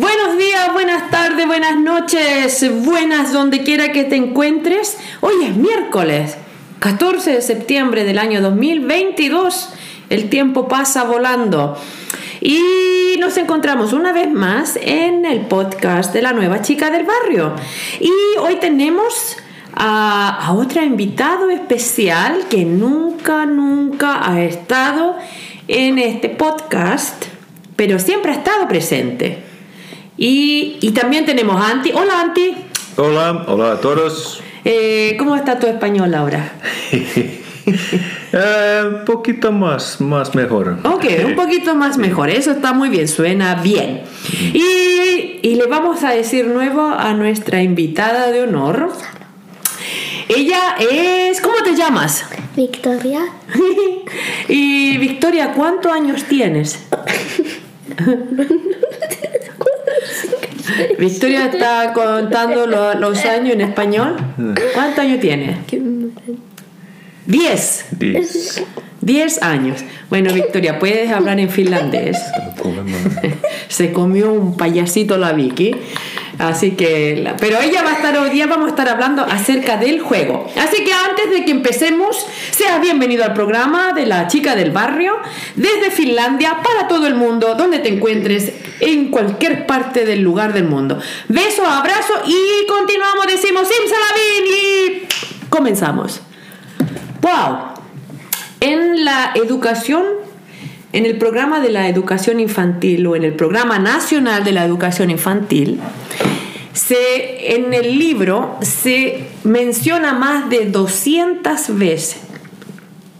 Buenos días, buenas tardes, buenas noches, buenas donde quiera que te encuentres. Hoy es miércoles, 14 de septiembre del año 2022. El tiempo pasa volando. Y nos encontramos una vez más en el podcast de la nueva chica del barrio. Y hoy tenemos a, a otro invitado especial que nunca, nunca ha estado en este podcast, pero siempre ha estado presente. Y, y también tenemos a Anti. Hola Anti. Hola, hola a todos. Eh, ¿Cómo está tu español ahora? Eh, un poquito más, más mejor. Ok, un poquito más mejor. Eso está muy bien, suena bien. Y, y le vamos a decir nuevo a nuestra invitada de honor. Ella es... ¿Cómo te llamas? Victoria. y Victoria, ¿cuántos años tienes? Victoria está contando lo- los años en español. ¿Cuántos años tiene? Diez. Diez. Diez años. Bueno, Victoria, puedes hablar en finlandés. Se comió un payasito la Vicky. Así que, pero ella va a estar hoy día, vamos a estar hablando acerca del juego. Así que antes de que empecemos, sea bienvenido al programa de la chica del barrio, desde Finlandia, para todo el mundo, donde te encuentres, en cualquier parte del lugar del mundo. Beso, abrazo y continuamos, decimos Simsalabim y comenzamos. ¡Wow! En la educación, en el programa de la educación infantil o en el programa nacional de la educación infantil, se, en el libro se menciona más de 200 veces,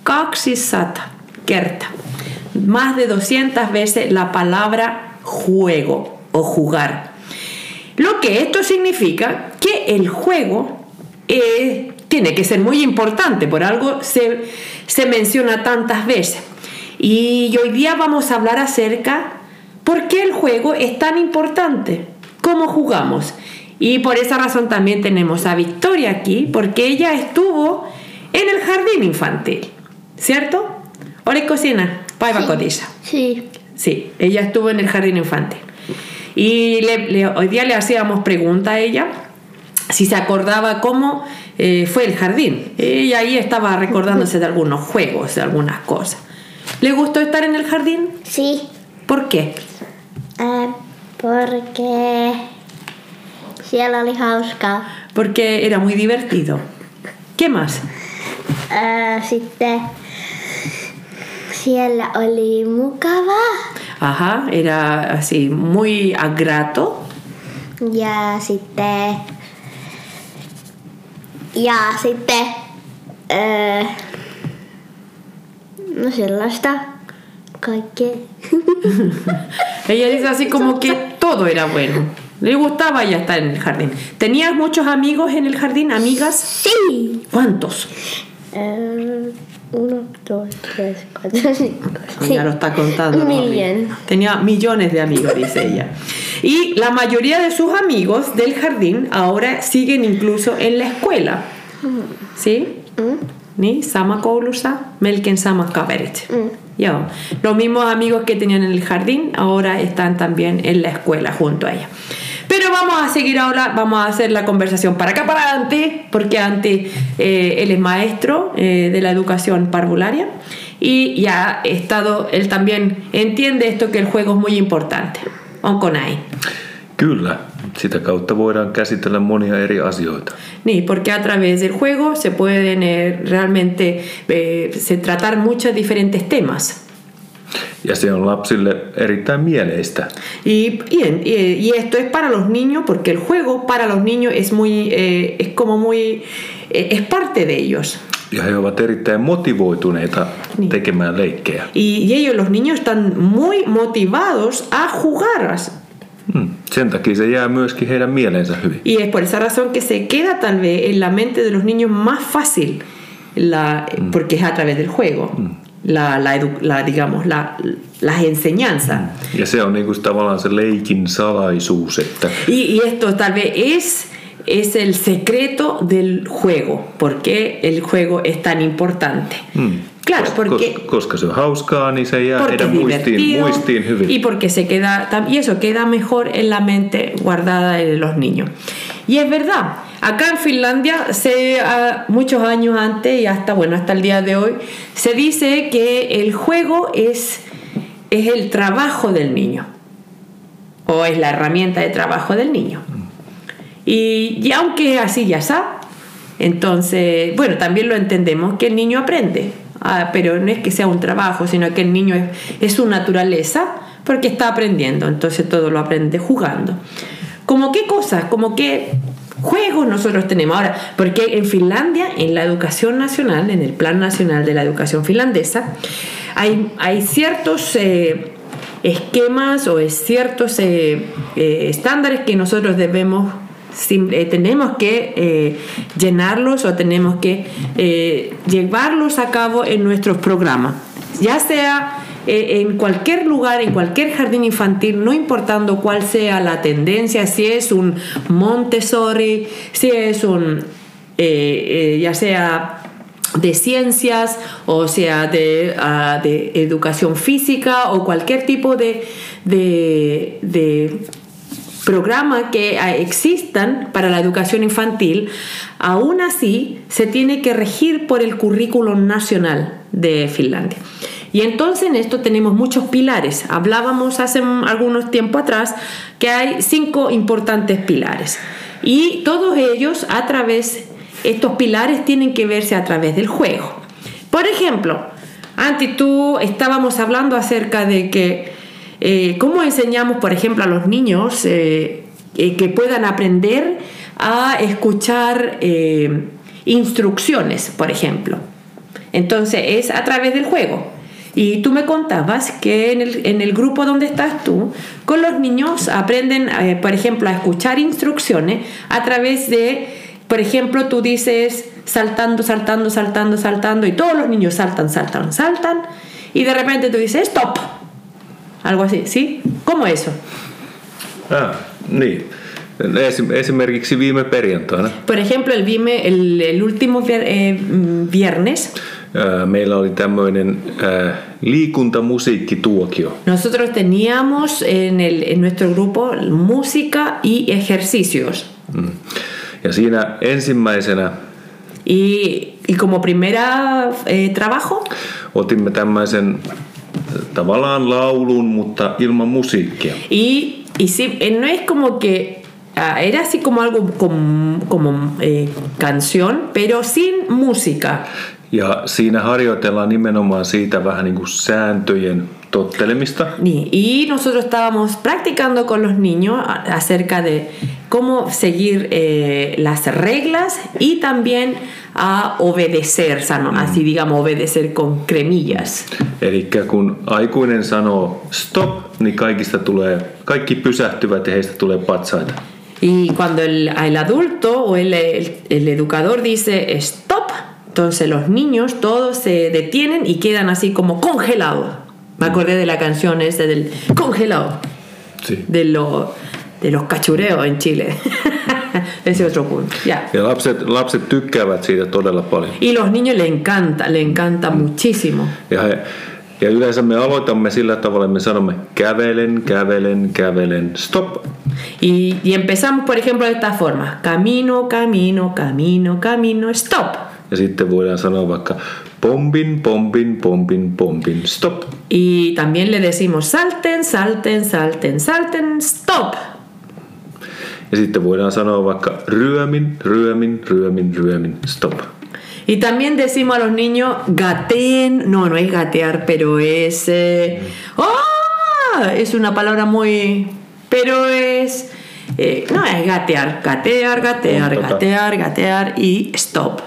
200 kerta, más de 200 veces la palabra juego o jugar. Lo que esto significa que el juego eh, tiene que ser muy importante, por algo se, se menciona tantas veces. Y hoy día vamos a hablar acerca por qué el juego es tan importante, cómo jugamos. Y por esa razón también tenemos a Victoria aquí, porque ella estuvo en el jardín infantil, ¿cierto? Ore cocina, paiva cotilla. Sí. Sí, ella estuvo en el jardín infantil. Y le- le- hoy día le hacíamos pregunta a ella si se acordaba cómo eh, fue el jardín. Ella ahí estaba recordándose de algunos juegos, de algunas cosas. ¿Le gustó estar en el jardín? Sí. ¿Por qué? Eh, porque siellä oli hauskaa. Porque era muy divertido. ¿Qué más? Eh, sitten siellä oli mukavaa. Ajá, era así, muy agrato. Ja sitten... Ja sitten... Eh, no sellaista. Kaikkea. Ella dice así como que todo era bueno. Le gustaba ya estar en el jardín. ¿Tenías muchos amigos en el jardín? ¿Amigas? Sí. ¿Cuántos? Eh, uno, dos, tres, cuatro, cinco. Ya lo está contando. Tenía millones de amigos, dice ella. Y la mayoría de sus amigos del jardín ahora siguen incluso en la escuela. ¿Sí? Ni sama koulussa, melkein samat kaverit. Joo. Los mismos amigos que tenían en el jardín ahora están también en la escuela junto a ella. Pero vamos a seguir ahora, vamos a hacer la conversación para acá, para Anti, porque Anti, eh, él es maestro eh, de la educación parvularia y ya ha estado, él también entiende esto que el juego es muy importante. Onko näin? Kyllä, sitä kautta voidaan käsitellä monia eri asioita. Ni, porque a través del juego se pueden eh, realmente eh, se tratar muchos diferentes temas. Ja se on lapsille erittäin mieleistä. Y, y- y esto es para los niños porque el juego para los niños es muy eh, es como muy eh, es parte de ellos Ja he ovat erittäin motivoituneita Niin. tekemään leikkejä. y, y ellos los niños están muy motivados a jugar Hmm. Sen takia se jää myöskin heidän mieleensä hyvin. y es por esa razón que se queda tal vez en la mente de los niños más fácil la, porque es a través del juego la, la, edu- la, digamos la, las enseñanzas. Ja se on niinku tavallaan se leikin salaisuus, että Y, y esto tal vez es, es el secreto del juego, por qué el juego es tan importante. mm, Claro, porque- kos- koska se on hauskaa, niin se jää porque heidän es muistiin, divertido muistiin hyvin. y porque se queda y eso queda mejor en la mente guardada de los niños y es verdad acá en Finlandia se ah, muchos años antes y hasta bueno hasta el día de hoy se dice que el juego es es el trabajo del niño o es la herramienta de trabajo del niño y, y aunque así ya está, entonces, bueno, también lo entendemos que el niño aprende, ah, pero no es que sea un trabajo, sino que el niño es, es su naturaleza porque está aprendiendo, entonces todo lo aprende jugando. Como qué cosas, como qué juegos nosotros tenemos. Ahora, porque en Finlandia, en la educación nacional, en el Plan Nacional de la Educación Finlandesa, hay, hay ciertos... eh, esquemas o ciertos eh, eh, estándares que nosotros debemos eh, tenemos que eh, llenarlos o tenemos que eh, llevarlos a cabo en nuestros programas. Ya sea en cualquier lugar, en cualquier jardín infantil, no importando cuál sea la tendencia, si es un Montessori, si es un, ya sea de ciencias, o sea, de, ah, educación física o cualquier tipo de programa que ah, existan para la educación infantil, aún así se tiene que regir por el currículum nacional de Finlandia. Y entonces en esto tenemos muchos pilares. Hablábamos hace algunos tiempo atrás que hay cinco importantes pilares. Y todos ellos a través, estos pilares tienen que verse a través del juego. Por ejemplo, Anti, tú estábamos hablando acerca de que eh, cómo enseñamos, por ejemplo, a los niños eh, eh, que puedan aprender a escuchar instrucciones, por ejemplo. Entonces es a través del juego. Y tú me contabas que en el, en el grupo donde estás tú, con los niños aprenden, por ejemplo, a escuchar instrucciones a través de, por ejemplo, tú dices saltando, saltando, saltando, saltando, y todos los niños saltan, saltan, saltan, y de repente tú dices stop. Algo así, ¿sí? ¿Cómo eso? Ah, niin. Esim- Esimerkiksi viime perjantaina Por ejemplo, el, vime, el, el último eh, viernes ää, meillä oli tämmöinen ää, liikuntamusiikkituokio. nosotros teníamos en, el, en nuestro grupo música y ejercicios. Mm. Ja siinä ensimmäisenä Y, y como primera eh, trabajo, otimme tämmöisen äh, tavallaan laulun, mutta ilman musiikkia. y, y sí, eh, no es como que era así como algo como, como eh, canción, pero sin música. Ja siinä harjoitellaan nimenomaan siitä vähän niin kuin sääntöjen tottelemista. Ni- Y nosotros estábamos practicando con los niños acerca de cómo seguir eh, las reglas y también a obedecer, sano, así digamos, obedecer con cremillas. Eli kun aikuinen sanoo stop, niin kaikista tulee, kaikki pysähtyvät ja heistä tulee patsaita. Y cuando el, el adulto o el, el- el educador dice stop, entonces los niños todos se detienen y quedan así como congelados. Me acordé de la canción esa del congelado, de, lo- de los cachureos en Chile. Ese otro punto. Ya. Ja lapset, lapset tykkäävät siitä todella paljon. Y los niños le encanta, le encanta muchísimo. Ja, he, ja yleensä me aloitamme sillä tavalla, että me sanomme kävelen, kävelen, kävelen, stop. Y, y empezamos, por ejemplo, de esta forma. Camino, camino, camino, camino, stop. Ja sitten voidaan sanoa vaikka pompin, pompin, pompin, pompin, stop. Y también le decimos salten, salten, salten, salten, stop. Ja sitten voidaan sanoa vaikka ryömin, ryömin, ryömin, ryömin, stop. Y también decimos a los niños gateen, no, no es gatear, pero es... eh, ¡Ah! Es una palabra muy... Pero es... eh, no es gatear, gatear, gatear, gatear, gatear y stop.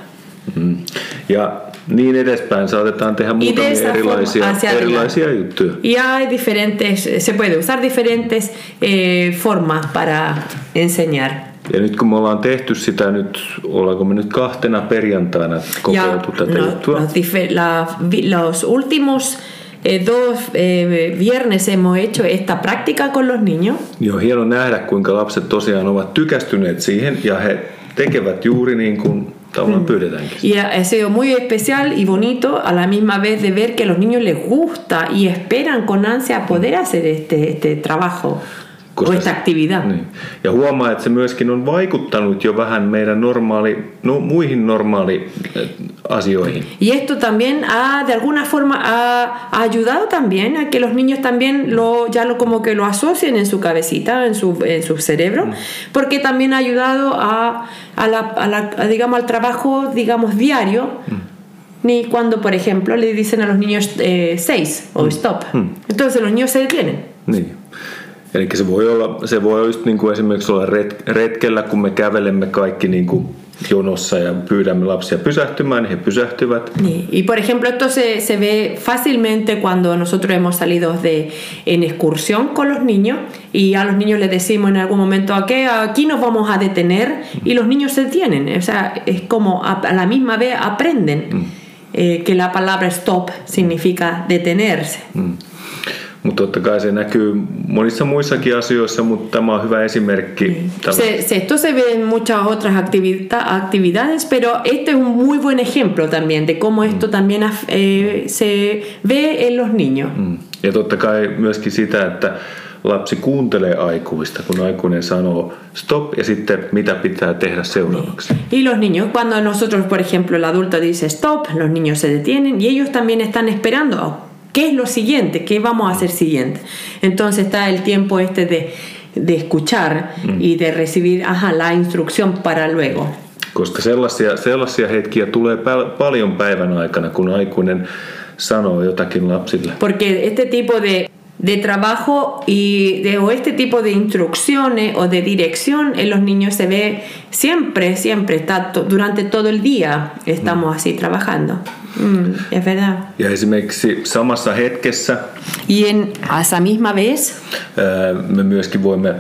Ja niin edespäin saatetaan tehdä muutamia erilaisia, erilaisia juttuja. Y hay diferentes, se puede usar diferentes eh, formas para enseñar. Ja nyt kun me ollaan tehty sitä nyt, ollaanko me nyt kahtena perjantaina kokeiltu tätä no- juttua. los, dife- la- los últimos eh, dos eh, viernes hemos hecho esta práctica con los niños on hieno nähdä, kuinka lapset tosiaan ovat tykästyneet siihen ja he tekevät juuri niin kuin pyydetäänkin. Y ha sido muy especial y bonito a la misma vez de ver que a los niños les gusta y esperan con ansia poder hacer este, este trabajo esta actividad. Niin. Ja huomaa, että se myöskin on vaikuttanut jo vähän meidän normaali, no, muihin normaali eh, asioihin. Y esto también ha, de alguna forma, ha, ha ayudado también a que los niños también lo, ya lo como que lo asocien en su cabecita, en su, en su cerebro, porque también ha ayudado a, a la, a la- a, digamos, al trabajo, digamos, diario. Ni cuando, por ejemplo, le dicen a los niños eh, seis o stop. Entonces los niños se detienen. Niin. Eli se voi olla, se voi just niin kuin esimerkiksi olla ret, retkellä, kun me kävelemme kaikki niin kuin jonossa ja pyydämme lapsia pysähtymään, niin he pysähtyvät. Y, y, por ejemplo, esto se, se ve fácilmente cuando nosotros hemos salido de, en excursión con los niños y a los niños les decimos en algún momento aquí nos vamos a detener y los niños se detienen. O sea, es como a, a la misma vez aprenden eh, que la palabra stop significa detenerse. Mm. Mutta totta kai se näkyy monissa muissakin asioissa, mutta tämä on hyvä esimerkki. Tämä- Se- se- esto se ve en muchas otras activita- actividades, pero este es un muy buen ejemplo también de cómo esto también af- eh, se ve en los niños. Mm. Ja totta kai myöskin sitä, että lapsi kuuntelee aikuista, kun aikuinen sanoo stop ja sitten mitä pitää tehdä seuraavaksi. Y los niños, cuando nosotros, por ejemplo, el adulto dice stop, los niños se detienen y ellos también están esperando qué es lo siguiente, qué vamos a hacer siguiente. Entonces está el tiempo este de, de escuchar y de recibir ajá, la instrucción para luego. Koska sellaisia, sellaisia hetkiä tulee pal- paljon päivän aikana, kun aikuinen sanoo jotakin lapsille. Porque este tipo de, de trabajo y de, o este tipo de instrucciones o de dirección en los niños se ve siempre, siempre, está to- durante todo el día estamos así trabajando. Mm, es verdad. Ja esimerkiksi samassa hetkessä Y en, a esa misma vez ää, me myöskin voimme,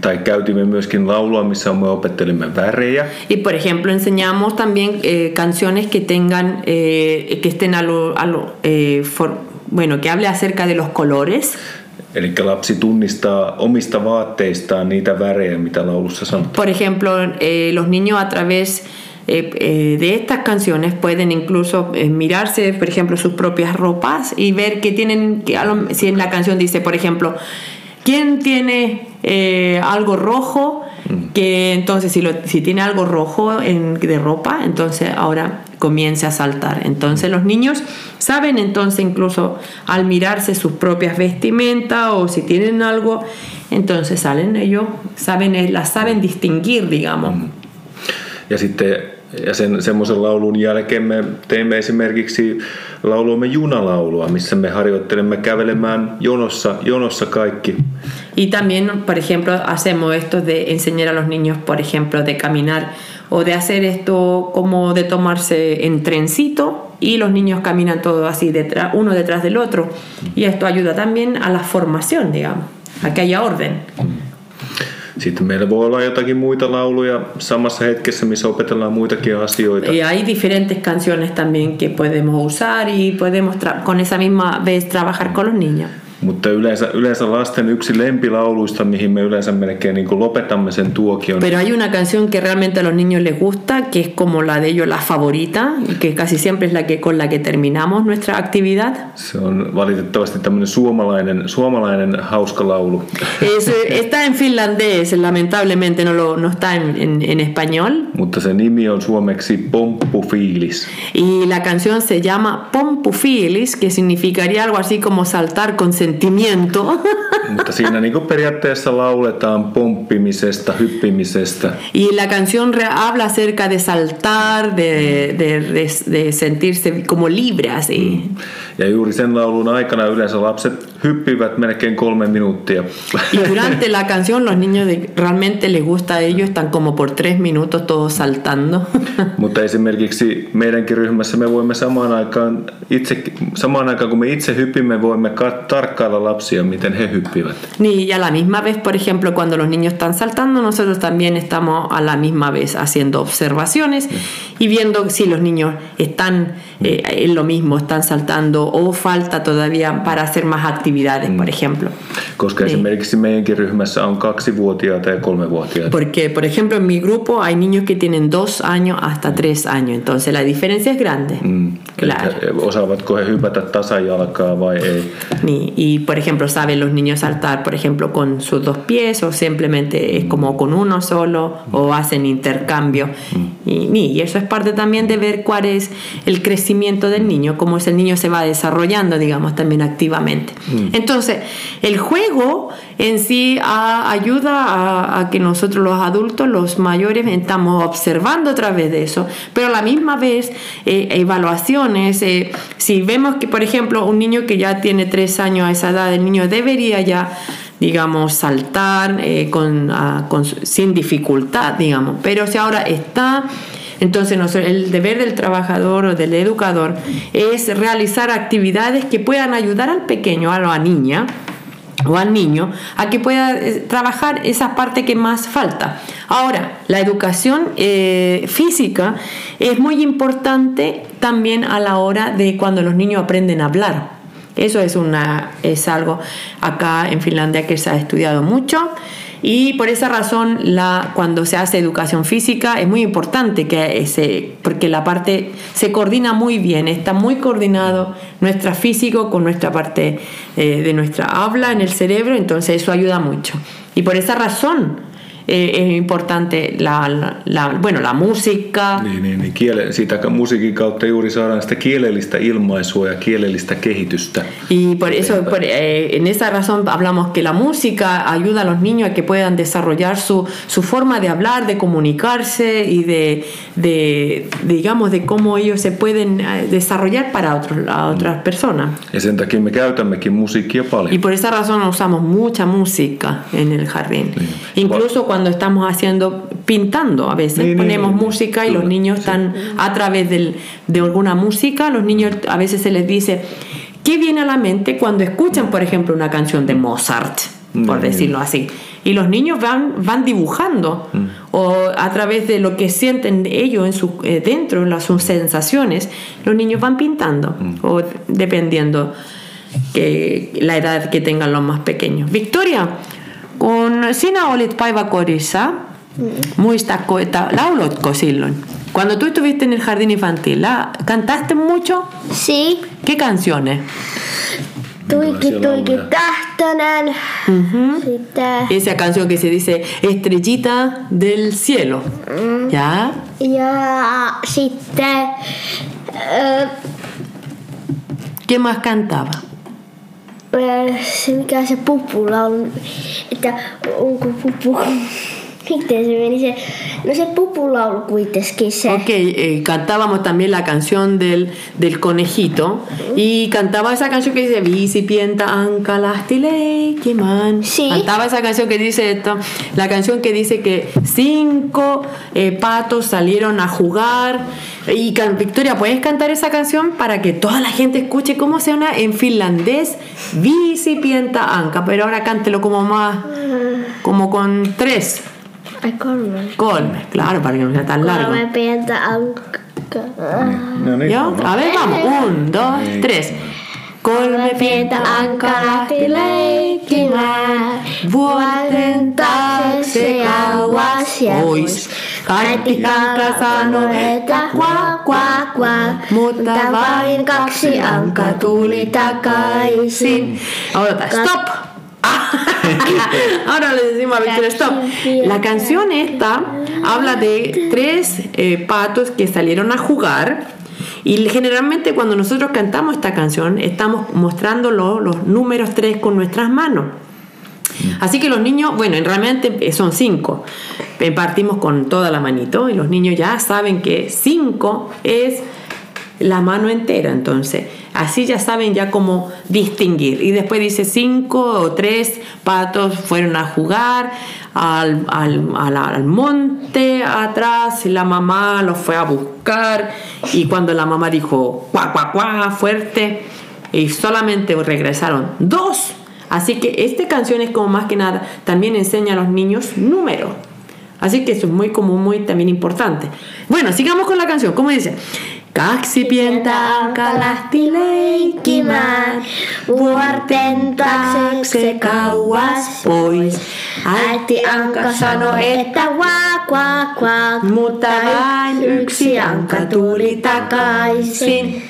tai käytimme myöskin laulua, missä me opettelimme värejä. Y por ejemplo enseñamos también eh, canciones que tengan, eh, que estén a lo, a lo, eh, for- bueno, que hable acerca de los colores. Eli lapsi tunnistaa omista vaatteistaan niitä värejä, mitä laulussa sanotaan. Por ejemplo, eh, los niños a través eh, eh, de estas canciones pueden incluso eh, mirarse, por ejemplo, sus propias ropas y ver que tienen, que si en la canción dice, por ejemplo, ¿quién tiene algo rojo? Que entonces si, lo- si tiene algo rojo en- de ropa, entonces ahora comience a saltar. Entonces los niños saben entonces incluso al mirarse sus propias vestimentas o si tienen algo, entonces salen ellos, saben, las saben distinguir, digamos. Ja sitten ja sen, semmoisen laulun jälkeen me esimerkiksi lauloimme junalaulua, missä me harjoittelemme kävelemään jonossa, jonossa kaikki. Y también, por ejemplo, hacemos esto de enseñar a los niños, por ejemplo, de caminar o de hacer esto como de tomarse en trencito y los niños caminan todos así, detrás, uno detrás del otro. Y esto ayuda también a la formación, digamos, a que haya orden. Sitten meillä voi olla jotakin muita lauluja samassa hetkessä, missä opetellaan muitakin asioita. Y hay diferentes canciones también que podemos usar y podemos con esa misma vez trabajar con los niños. Mutta yleensä, yleensä lasten yksi lempilauluista, mihin me yleensä melkein niin kuin lopetamme sen tuokion, Pero hay una canción que realmente a los niños les gusta, que es como la de ellos la favorita, y que casi siempre es la que con la que terminamos nuestra actividad. se on valitettavasti tämmöinen suomalainen, suomalainen hauska laulu. Es, está en finlandés, lamentablemente no, lo, no está en, en- en español. Mutta se nimi on suomeksi Pomppufiilis. Y la canción se llama que significaría algo así como saltar con sentimiento. Mutta siinä niin periaatteessa lauletaan pomppimisesta, hyppimisestä. Y la canción habla acerca de saltar, de, de, de- de sentirse como libre así. Ja juuri sen laulun aikana yleensä lapset hyppivät melkein kolme minuuttia. Y durante la canción los niños de- realmente les gusta a ellos, están como por tres minutos todos saltando. Mutta esimerkiksi meidänkin ryhmässä me voimme samaan aikaan, itse, samaan aikaan kun me itse hypimme, voimme ka- tarkkailla lapsia, miten he hyppivät. opivat. Ni y a la misma vez, por ejemplo, cuando los niños están saltando, nosotros también estamos a la misma vez haciendo observaciones y viendo si los niños están eh, en lo mismo, están saltando o falta todavía para hacer más actividades, por ejemplo. Koska Niin. esimerkiksi meidänkin ryhmässä on kaksivuotiaita ja kolmevuotiaita. Porque, por ejemplo, en mi grupo hay niños que tienen dos años hasta tres años, entonces la diferencia es grande. Mm. Claro. Että osaavatko he hypätä tasajalkaa vai ei. Ni- Y, por ejemplo, saben los niños saltar, por ejemplo, con sus dos pies o simplemente es como con uno solo o hacen intercambio. Y, ni- y eso es parte también de ver cuál es el crecimiento del niño, cómo es el niño se va desarrollando, digamos, también activamente. Entonces, el juego en sí ah, ayuda a, que nosotros los adultos, los mayores, estamos observando a través de eso, pero a la misma vez eh, evaluaciones, eh, si vemos que, por ejemplo, un niño que ya tiene tres años a esa edad, el niño debería ya digamos, saltar eh, con, ah, con sin dificultad, digamos. Pero si ahora está, entonces el deber del trabajador o del educador es realizar actividades que puedan ayudar al pequeño, a la niña, o al niño a que pueda eh, trabajar esa parte que más falta. Ahora, la educación eh, física es muy importante también a la hora de cuando los niños aprenden a hablar. Eso es, una, es algo acá en Finlandia que se ha estudiado mucho y por esa razón la, cuando se hace educación física es muy importante que se, porque la parte se coordina muy bien, está muy coordinado nuestra físico con nuestra parte eh, de nuestra habla en el cerebro, entonces eso ayuda mucho. Y por esa razón eh, importante la, la- la- bueno, la música, Niin, niin, niin kiele, siitä musiikin kautta juuri saadaan sitä kielellistä ilmaisua ja kielellistä kehitystä. Y por eso, por, eh, en esa razón hablamos que la música ayuda a los niños a que puedan desarrollar su, su forma de hablar, de comunicarse y de, de, digamos, de cómo ellos se pueden eh, desarrollar para otros, a otras personas. Ja sen takia me käytämmekin musiikkia Y paljon. por esa razón usamos mucha música en el jardín. Incluso cuando estamos haciendo, pintando, a veces ponemos música y los niños están a través del- de alguna música, los niños a veces se les dice, ¿qué viene a la mente cuando escuchan, por ejemplo, una canción de Mozart? Por decirlo así. Y los niños van, van dibujando Mm. o a través de lo que sienten ellos en su, eh, dentro, en las, sus sensaciones, los niños van pintando Mm. o dependiendo que la edad que tengan los más pequeños. Victoria, kun sinä olit päiväkodissa, muistatko, että laulotko silloin? Cuando tú estuviste en el jardín infantil, ¿la- ¿cantaste mucho? Sí. ¿Qué canciones? Tuiki, tuiki. Sitten. Esa canción que se dice Estrellita del cielo. ¿Ya? Ja sitten... Öö, ¿Qué más cantaba? Öö, se mikä se pupulaulu, että onko pupu... Miten se meni se... No se pupulaulu kuitenkin se. Ok, eh, cantábamos también la canción del, del conejito y cantaba esa canción que dice Visipienta Anka Lahti Leikiman. Sí. Cantaba esa canción que dice esto, la canción que dice que cinco eh, patos salieron a jugar. Y Victoria, ¿puedes cantar esa canción para que toda la gente escuche cómo suena en finlandés? Visipienta Anka, pero ahora cántelo como más, como con tres. Ai kolme. Para que no sea tan largo. Kolme pientä ankkaa. No niin, ¿Yo? A ver, vamos. Un, dos, tres. Kolme pientä ankaa lähti leikkimään. Vuoten taakse kauas pois. Kaikki kanka sanoi, että kuak, kuak, kuak. Mutta vain kaksi anka tuli takaisin. Odota, stop. Ahora le decimos a Victoria, stop. La canción esta habla de tres eh, patos que salieron a jugar. Y generalmente cuando nosotros cantamos esta canción estamos mostrándolo los números tres con nuestras manos. Así que los niños, bueno, realmente eh, son cinco. Eh, Partimos con toda la manito y los niños ya saben que cinco es la mano entera. Entonces, así ya saben ya cómo distinguir. Y después dice cinco o tres patos fueron a jugar al, al, al- monte atrás. y La mamá los fue a buscar. Y cuando la mamá dijo cuá, cuá, fuerte, y solamente regresaron dos Así que esta canción es como más que nada, también enseña a los niños números. Así que eso es muy como muy también importante. Bueno, sigamos con la canción. ¿Cómo dice? Kaksi pientä anka lähti leikkimään, vuorten taakse kauas pois. Äiti anka sanoi, että kvaa, kvaa, kvaa, mutta vain yksi anka tuli takaisin.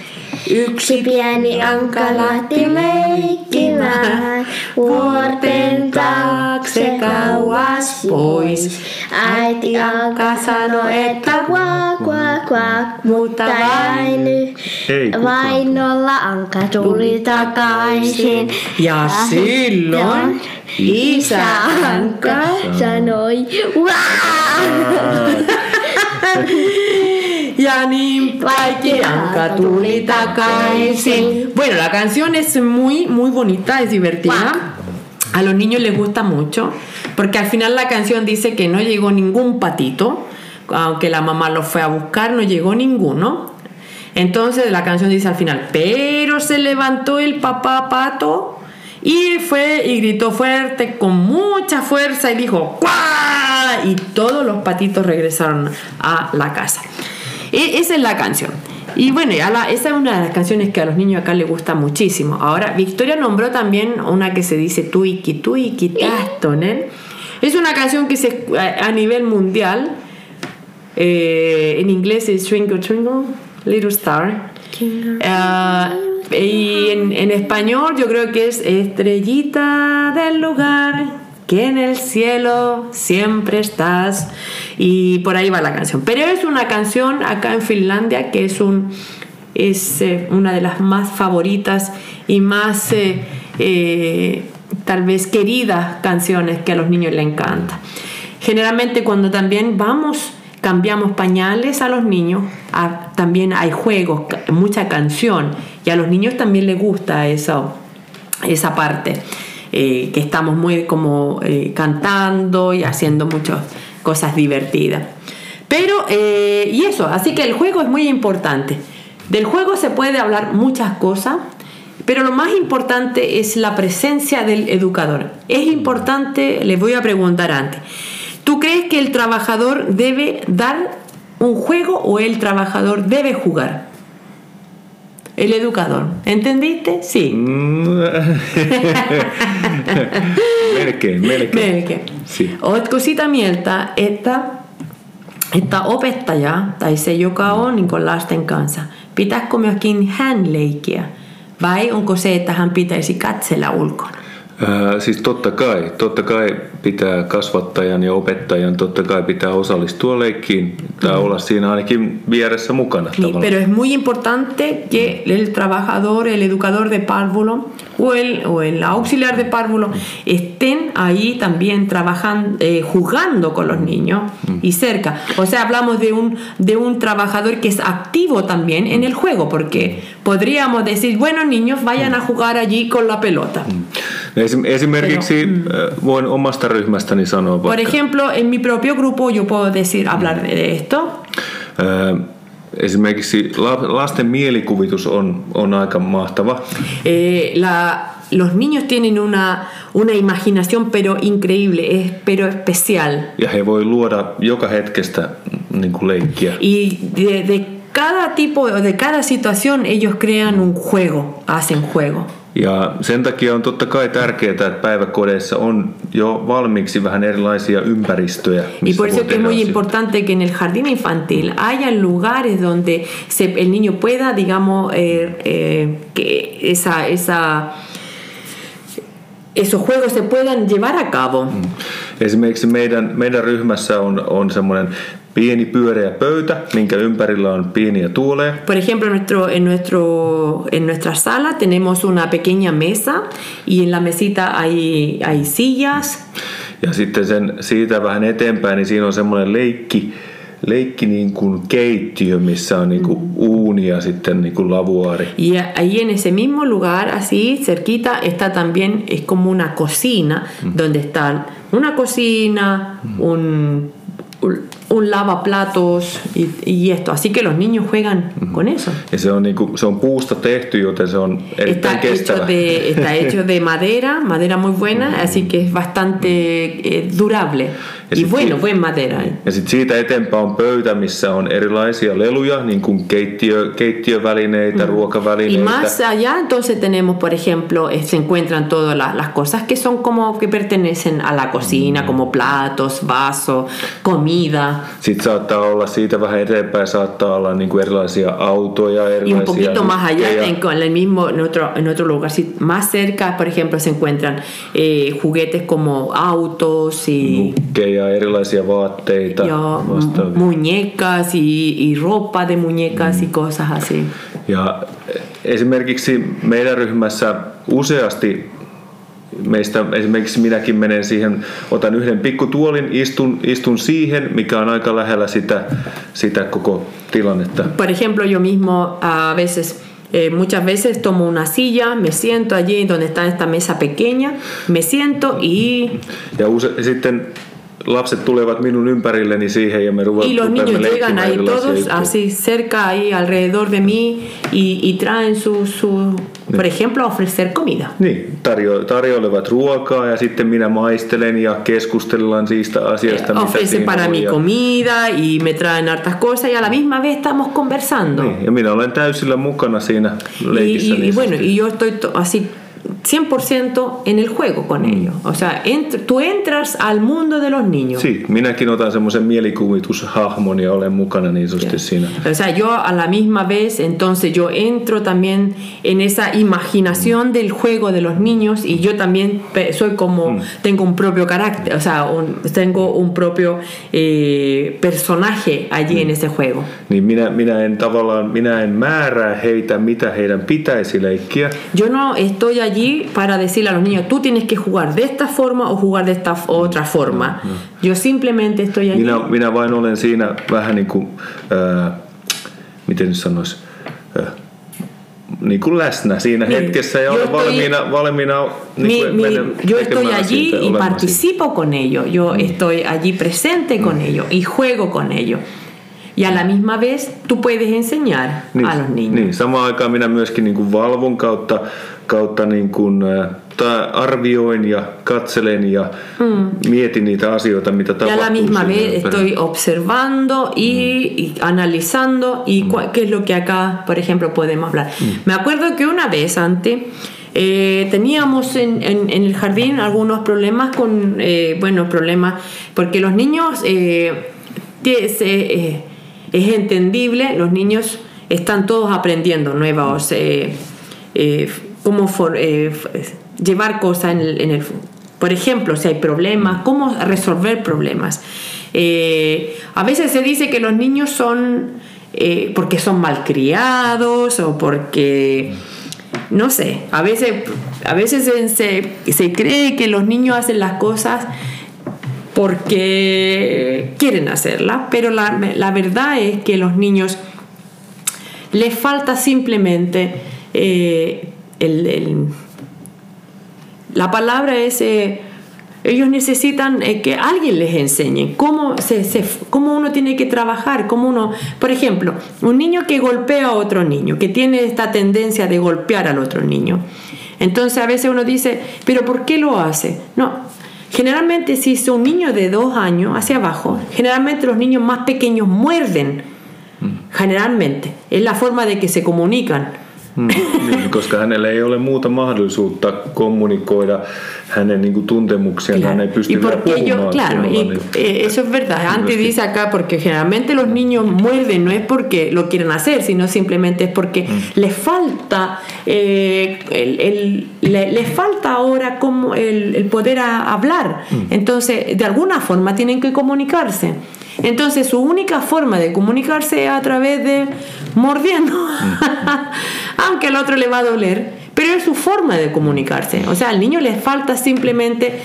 Yksi pieni anka lähti leikkimään, vuorten taakse kauas pois. Äiti anka sanoi, että kvaa, kvaa, kvaa, mutta vain, vain nolla anka tuli takaisin. Ja silloin isä anka sanoi! Ja niin kaikki anka tuli takaisin. Bueno, la canción es muy, muy bonita, es divertida. A los niños les gusta mucho, porque al final la canción dice que no llegó ningún patito, aunque la mamá lo fue a buscar, no llegó ninguno. Entonces la canción dice al final, pero se levantó el papá pato y fue y gritó fuerte con mucha fuerza y dijo ¡Cuá! Y todos los patitos regresaron a la casa. E- esa es la canción. Y bueno, la- esa es una de las canciones que a los niños acá les gusta muchísimo. Ahora, Victoria nombró también una que se dice Tuiki, Tuiki, Tastonen. Es una canción que se a a nivel mundial, eh, en inglés es Twinkle Twinkle, Little Star. Ah, y en, en español yo creo que es Estrellita del lugar que en el cielo siempre estás. Y por ahí va la canción. Pero es una canción acá en Finlandia que es, un, es eh, una de las más favoritas y más eh, eh, tal vez queridas canciones que a los niños les encanta. Generalmente cuando también vamos cambiamos pañales a los niños, también hay juegos, mucha canción y a los niños también les gusta eso, esa parte, eh, que estamos muy como eh, cantando y haciendo muchas cosas divertidas. Pero, eh, y eso, así que el juego es muy importante. Del juego se puede hablar muchas cosas, pero lo más importante es la presencia del educador. Es importante, les voy a preguntar antes, ¿tú crees que el trabajador debe dar un juego o el trabajador debe jugar? El educador, ¿entendiste? Sí. Melkein, melkein. Melkein. Si. Oletko sitä mieltä, että, että opettaja tai se, joka on niin lasten kanssa, pitääkö myöskin hän leikkiä? Vai onko se, että hän pitäisi katsella ulkona? Siis totta kai, totta kai pitää kasvattajan ja opettajan, totta kai pitää osallistua leikkiin tai olla siinä ainakin vieressä mukana. Sí, tavallaan. pero es muy importante que el trabajador, el educador de párvulo o el, o el auxiliar de párvulo estén ahí también trabajando, eh, jugando con los niños y cerca. O sea, hablamos de un, de un trabajador que es activo también en el juego, porque podríamos decir, bueno, niños, vayan a jugar allí con la pelota. Esimerkiksi ää, voin omasta ryhmästäni sanoa Por vaikka, ejemplo, en mi propio grupo yo puedo decir, hablar de esto. ää, esimerkiksi la- lasten mielikuvitus on, on aika mahtava. Eh, la, los niños tienen una, una imaginación pero increíble, es, pero especial. Ja he voi luoda joka hetkestä niin kuin leikkiä. Y de, de cada tipo o de cada situación ellos crean un juego, hacen juego. Ja sen takia on totta kai tärkeää, että päiväkodeissa on jo valmiiksi vähän erilaisia ympäristöjä. Y por eso es que es tehdä muy asioita. importante que en el jardín infantil haya lugares donde se, el niño pueda, digamos, eh, eh, que esa, esa, esos juegos se puedan llevar a cabo. Esimerkiksi meidän, meidän ryhmässä on, on semmoinen pieni pyöreä pöytä, minkä ympärillä on pieniä tuoleja. Por ejemplo, nuestro, en, nuestro, en nuestra sala tenemos una pequeña mesa y en la mesita hay, hay sillas Ja sitten sen, siitä vähän eteenpäin, niin siinä on semmoinen leikki, leikki niin kuin keittiö, missä on niin kuin uuni ja sitten niin kuin lavuaari. y ahí en ese mismo lugar, así cerquita, está también, es como una cocina, donde está una cocina, un, un- un lavaplatos y, y esto. Así que los niños juegan con eso. Ja se on, niinku, se on puusta tehty, joten se on erittäin Está hecho, de, está hecho de madera, madera muy buena, así que es bastante eh, durable. Ja Y bueno, buen madera. Ja sitten siitä eteenpäin on pöytä, missä on erilaisia leluja, niin kuin keittiö, keittiövälineitä, Y ruokavälineitä. más allá, entonces tenemos, por ejemplo, eh, se encuentran todas las, las cosas que son como que pertenecen a la cocina, como platos, vasos, comida. Sitten saattaa olla siitä vähän eteenpäin, saattaa olla niin kuin erilaisia autoja, Y erilaisia un poquito más allá, en, el mismo, en otro, en otro lugar, sí, más cerca, por ejemplo, se encuentran eh, juguetes como autos y, nukkeja, erilaisia vaatteita, y, vastaavia. muñecas y, y ropa de muñecas y cosas así. Ja esimerkiksi meidän ryhmässä useasti meistä esimerkiksi minäkin menen siihen, otan yhden pikkutuolin, istun, istun siihen, mikä on aika lähellä sitä, sitä koko tilannetta. Por ejemplo, yo mismo a veces, eh, muchas veces tomo una silla, me siento allí donde está esta mesa pequeña, me siento y, Ja use, sitten lapset tulevat minun ympärilleni siihen ja me ruva- y los niños llegan ahí todos juttuja. así cerca ahí alrededor de mí y, y traen su, su, por ejemplo, ofrecer comida. Niin, tarjo, tarjoilevat ruokaa ja sitten minä maistelen ja keskustellaan siitä asiasta, mitä Ofrecen para on. mí ja, comida y me traen hartas cosas y a la misma vez estamos conversando. niin, ja minä olen täysillä mukana siinä Y, leikissä. y- y niin bueno, y yo estoy to- así 100% en el juego con ellos. O sea, ent- tú entras al mundo de los niños. Si, minäkin otan semmoisen mielikuvitushahmon ja olen mukana niin sanotusti siinä. O sea, yo a la misma vez, entonces yo entro también en esa imaginación del juego de los niños y yo también soy como, tengo un propio carácter, o sea, un- tengo un propio eh, personaje allí en ese juego. Niin minä, minä en tavallaan, minä en määrää heitä, mitä heidän pitäisi leikkiä. Yo no estoy allí para decirle a los niños, tú tienes que jugar de esta forma o jugar de esta otra forma. Yo simplemente estoy allí. Minä, minä vain olen siinä vähän niin kuin, ää, miten sanoisi, ää, niin kuin läsnä siinä Niin. hetkessä ja Yo olen estoy- valmiina, valmiina niin Mi- kuin mi- mennä yo estoy allí siitä, y participo con ellos, yo estoy allí presente con ellos y juego con ellos. Y a la misma vez tú puedes enseñar a los niños. Niin, samaan aikaan minä myöskin niin kuin valvon kautta, kautta niin kuin, arvioin ja katselen ja mietin niitä asioita, mitä tapahtuu. la misma vez estoy observando y, y analizando y cua- qué es lo que acá, por ejemplo, podemos hablar. Me acuerdo que una vez antes eh, teníamos en, en- en el jardín algunos problemas con, eh, bueno, problemas, porque los niños, eh, es entendible, los niños están todos aprendiendo nuevos, eh, cómo for- eh, llevar cosas en el, en el- Por ejemplo, si hay problemas, cómo resolver problemas. Eh, a veces se dice que los niños son eh, porque son malcriados o porque no sé, a veces, a veces se, se- cree que los niños hacen las cosas porque quieren hacerlas, pero la, la verdad es que los niños les falta simplemente el, el- la palabra es eh, ellos necesitan eh, que alguien les enseñe cómo, se, se- cómo uno tiene que trabajar, cómo uno, por ejemplo, un niño que golpea a otro niño, que tiene esta tendencia de golpear al otro niño. Entonces a veces uno dice, pero ¿por qué lo hace? No, generalmente si es un niño de dos años hacia abajo, generalmente los niños más pequeños muerden, generalmente, es la forma de que se comunican. Mm, niin, koska hänellä ei ole muuta mahdollisuutta kommunikoida hänen niin kuin, tuntemuksiaan, hän ei pysty y porque puhumaan claro, kunnolla, y, niin- eh, eso es verdad. Antes dice acá, porque generalmente los niños muerden, no es porque lo quieren hacer, sino simplemente es porque les falta, eh, el, el- le- les falta ahora como el, el poder a- hablar. Entonces, de alguna forma tienen que comunicarse. Entonces, su única forma de comunicarse es a través de mordiendo. Aunque al otro le va a doler, pero es su forma de comunicarse. O sea, al niño le falta simplemente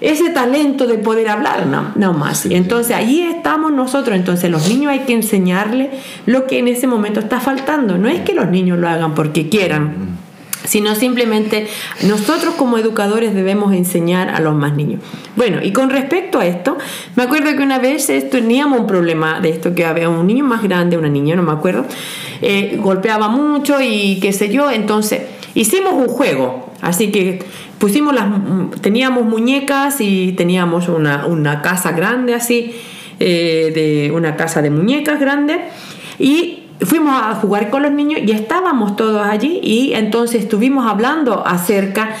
ese talento de poder hablar, no, no más. Sí, entonces allí estamos nosotros. Entonces los niños hay que enseñarles lo que en ese momento está faltando. No es que los niños lo hagan porque quieran. Sino simplemente nosotros como educadores debemos enseñar a los más niños. Bueno, y con respecto a esto, me acuerdo que una vez teníamos un problema de esto, que había un niño más grande, una niña, no me acuerdo, eh, golpeaba mucho y qué sé yo, entonces hicimos un juego, así que pusimos las, teníamos muñecas y teníamos una, una casa grande así, eh, de una casa de muñecas grande, y fuimos a jugar con los niños y estábamos todos allí y entonces estuvimos hablando acerca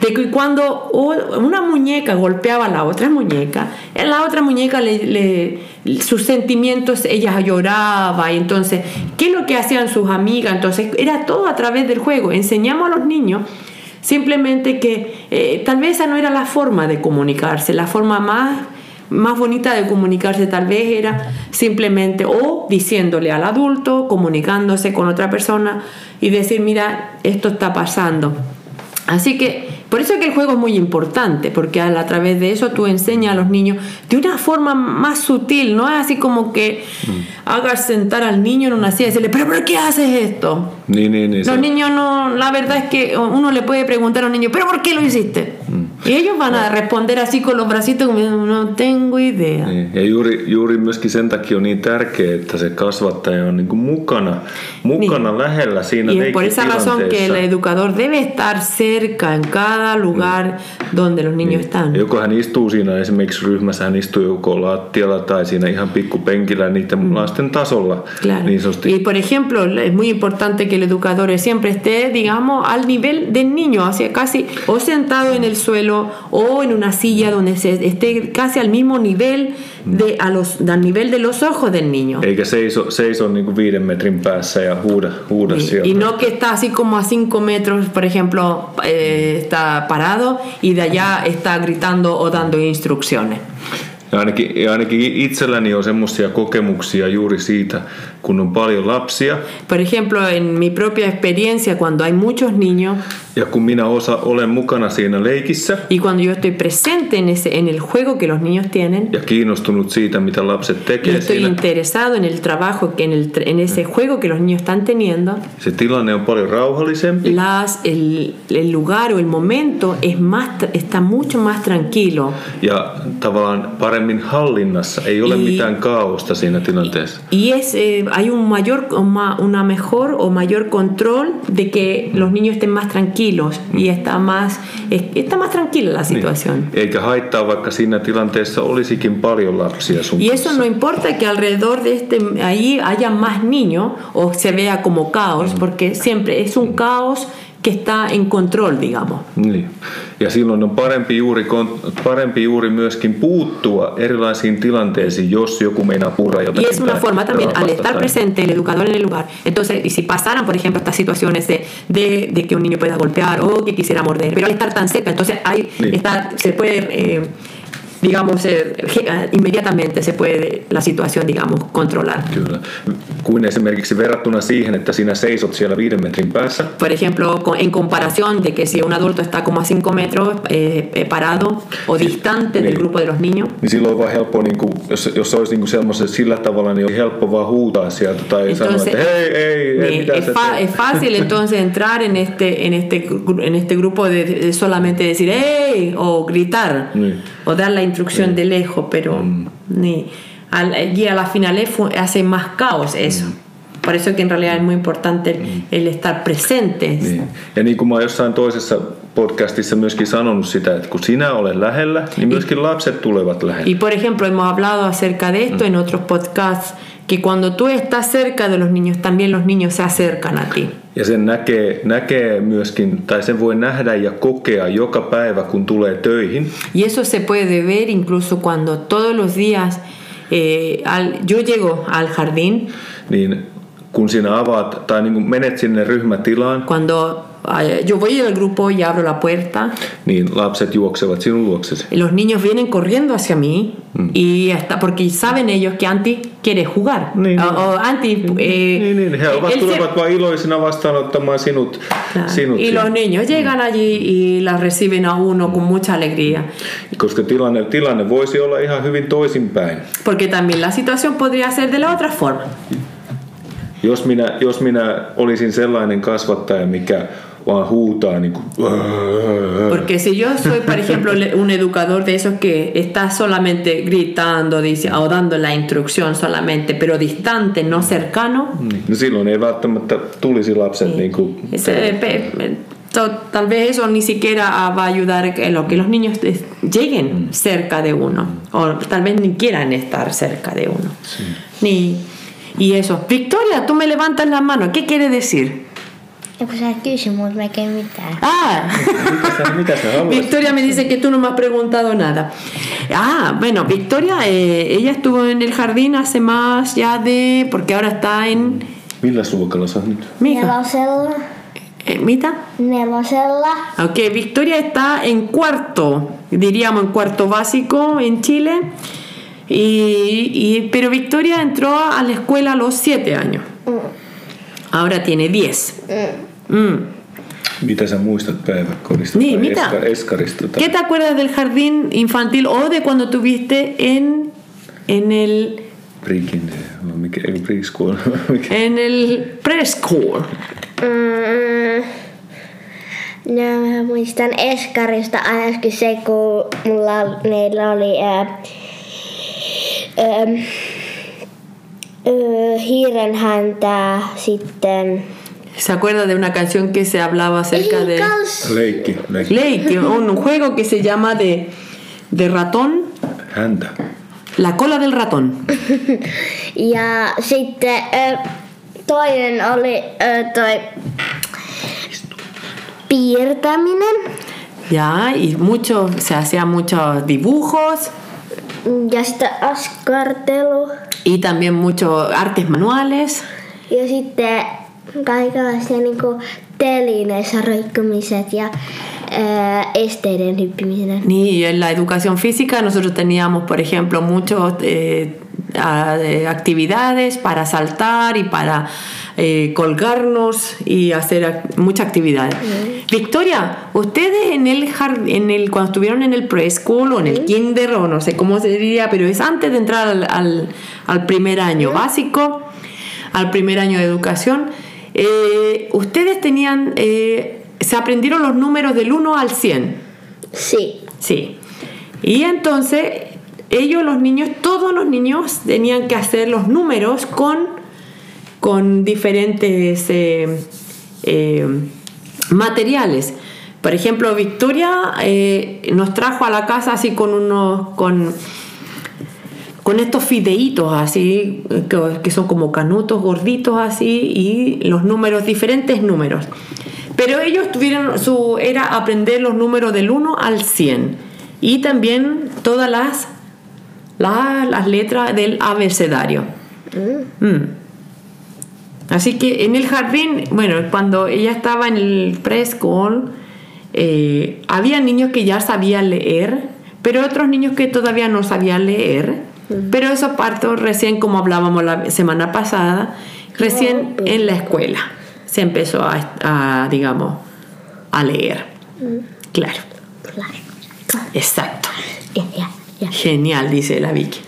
de que cuando una muñeca golpeaba a la otra muñeca, en la otra muñeca le, sus sentimientos, ella lloraba y entonces, ¿qué es lo que hacían sus amigas? Entonces, era todo a través del juego. Enseñamos a los niños simplemente que eh, tal vez esa no era la forma de comunicarse, la forma más más bonita de comunicarse tal vez era simplemente o diciéndole al adulto, comunicándose con otra persona y decir, mira, esto está pasando. Así que por eso es que el juego es muy importante, porque a, través de eso tú enseñas a los niños de una forma más sutil, no es así como que mm. hagas sentar al niño en una silla y decirle, pero ¿por qué haces esto? Ni, ni, ni, los niños no, la verdad es que uno le puede preguntar a un niño, pero ¿por qué lo hiciste? Mm. Y ellos van a responder así con los bracitos como no tengo idea. Niin. Ja juuri, juuri myöskin sen takia on niin tärkeää, että se kasvattaja on niin mukana, mukana niin. lähellä siinä Y por esa razón que el educador debe estar cerca en cada lugar donde los niños están. Joko hän istuu siinä esimerkiksi ryhmässä, hän istuu joko lattialla tai siinä ihan pikkupenkillä niiden mm. lasten tasolla. Claro. Niin y por ejemplo, es muy importante que el educador siempre esté, digamos, al nivel del niño, casi o sentado en el suelo o en una silla donde se esté casi al mismo nivel de, a los, al nivel de los ojos del niño. Eikä seiso, seiso niin kuin viiden metrin päässä ja huuda, huuda y, sieltä. Y no que está así como a cinco metros, por ejemplo, eh, está parado y de allá está gritando o dando instrucciones. Ja ainakin, ja ainakin itselläni on semmoisia kokemuksia juuri siitä, kun on paljon lapsia. Por ejemplo, en mi propia experiencia, cuando hay muchos niños. Ja kun minä osa, olen mukana siinä leikissä. Y cuando yo estoy presente en, ese, en el juego que los niños tienen. Ja kiinnostunut siitä, mitä lapset tekee y estoy siinä. interesado en el trabajo, que en, el, en ese juego que los niños están teniendo. Se tilanne on paljon rauhallisempi. Las, el, el lugar o el momento es más, está mucho más tranquilo. Ja tavallaan paremmin hallinnassa. Ei ole y, mitään kaaosta siinä tilanteessa. Y es, eh, hay un mayor, una mejor o mayor control de que los niños estén más tranquilos y está más, está más tranquila la situación. Niin. Eikä haittaa, vaikka siinä tilanteessa olisikin paljon lapsia sun Y eso no importa que alrededor de este, ahí haya más niños o se vea como caos, porque siempre es un caos que está en control, digamos. Niin. Ja silloin on parempi juuri, parempi juuri myöskin puuttua erilaisiin tilanteisiin, jos joku meinaa purra jotakin. Y es una forma también, al estar presente el educador en el lugar. Entonces, si pasaran, por ejemplo, estas situaciones de, de, de que un niño pueda golpear o que quisiera morder, pero al estar tan cerca, entonces hay, niin. está, se puede... Eh, digamos, eh, inmediatamente se puede la situación, digamos, controlar. Kyllä. Kuin esimerkiksi verrattuna siihen, että sinä seisot siellä viiden metrin päässä. Por ejemplo, en comparación de que si un adulto está como a 5 metros eh, eh, parado o distante niin, del grupo de los niños. Niin silloin on vaan helppo, niin kuin, jos, jos olisi niin kuin sillä tavalla, niin on helppo vaan huutaa sieltä tai entonces, sanoa, että hei, ei, ei, niin, es, fa es fácil entonces entrar en este, en este, en este grupo de, de solamente decir, hey, o gritar, niin. O dar la instrucción de lejos, pero mm. ni, al, y a la final hace más caos eso. Mm. Por eso que en realidad es muy importante el, mm. el estar presente. Niin. Ja niin kuin mä jossain toisessa podcastissa myöskin sanonut sitä, että kun sinä olet lähellä, niin myöskin y, lapset tulevat lähellä. Y por ejemplo, hemos hablado acerca de esto mm. en otros podcasts, que cuando tú estás cerca de los niños, también los niños se acercan a ti. Ja sen näkee, näkee myöskin, tai sen voi nähdä ja kokea joka päivä, kun tulee töihin. Y eso se puede ver incluso cuando todos los días eh, al, yo llego al jardín. Niin kun sinä avaat tai niin menet sinne ryhmätilaan. Cuando yo voy al grupo y abro la puerta. Niin lapset juoksevat sinun luoksesi. Los niños vienen corriendo hacia mí mm. y hasta porque saben ellos que Antti quiere jugar. Niin, o, o Antti, niin, eh, niin, niin. He ovat tulevat se... vain iloisina vastaanottamaan sinut. Claro. sinut y los niños llegan mm. allí y las reciben a uno mm. con mucha alegría. Koska tilanne, tilanne voisi olla ihan hyvin toisinpäin. Porque también la situación podría ser de la otra forma. Jos minä, jos minä olisin sellainen kasvattaja, mikä vaan huutaa niin kuin, Porque si yo soy, por ejemplo, un educador de esos que está solamente gritando dice, o dando la instrucción solamente, pero distante, no cercano, No silloin ei välttämättä tulisi lapset niin. kuin, ese- pe- to- tal vez eso ni siquiera va a ayudar en lo que los niños lleguen cerca de uno, o tal vez ni quieran estar cerca de uno. Ni, y eso. Victoria, tú me levantas la mano, ¿qué quiere decir? Sä et kysy multa melkein mitään. Ah, mitä mitä? Victoria me dice que tú no me has preguntado nada. Ah, bueno, Victoria, eh, ella estuvo en el jardín hace más ya de, porque ahora está en, Milläs luokalla sä nyt? mija, Nelosella. eh, Mita. Nelosella. Ok, Victoria está en cuarto, diríamos en cuarto básico en Chile, y, y- pero Victoria entró a la escuela a los siete años. Ahora tiene 10. Mm. Mitä sä muistat päiväkodista Niin, tai mitä? eska- eskarista? Tai... ¿Qué te acuerdas del jardín infantil o de cuando tuviste en, en el mikä, ei preschool. mikä? en el preschool? Mm, no, mä muistan Eskarista ainakin se, kun mulla, meillä oli ää, ää, ää, hiiren häntä sitten. ¿Se acuerda de una canción que se hablaba acerca de leikki. Lake, un juego que se llama de, de ratón, Häntä. la cola del ratón? Ja sitten ää, toinen oli ää, toi piirtäminen. Ya, y mucho, se hacían muchos dibujos Ja sitten askartelu. y también muchos artes manuales. Ja sitten kaikenlaisia niinku telineissä roikkumiset ja ää, esteiden hyppiminen. Y en la educación física nosotros teníamos, por ejemplo, muchas actividades para saltar y para eh, colgarnos y hacer ac- muchas actividades. Victoria, ustedes en el, en el cuando estuvieron en el preschool o en el kinder o no sé cómo se diría, pero es antes de entrar al, al- al primer año básico, al primer año de educación, eh, ustedes tenían, eh, se aprendieron los números del 1 al 100. Si. Sí. Y entonces ellos, los niños, todos los niños tenían que hacer los números con, con diferentes eh, eh, materiales. Por ejemplo, Victoria eh, nos trajo a la casa así con unos con, con estos fideitos así que, que son como canutos gorditos así y los números diferentes números. Pero ellos tuvieron su era aprender los números del 1 al 100 y también todas las la- las letras del abecedario. Mm. Así que en el jardín, bueno, cuando ella estaba en el preschool, eh, había niños que ya sabían leer, pero otros niños que todavía no sabían leer. Pero eso parto recién, como hablábamos la semana pasada, recién en la escuela se empezó a, a, digamos, a leer. Claro, exacto. Ja, ja, ja. Genial, dice la Vicky.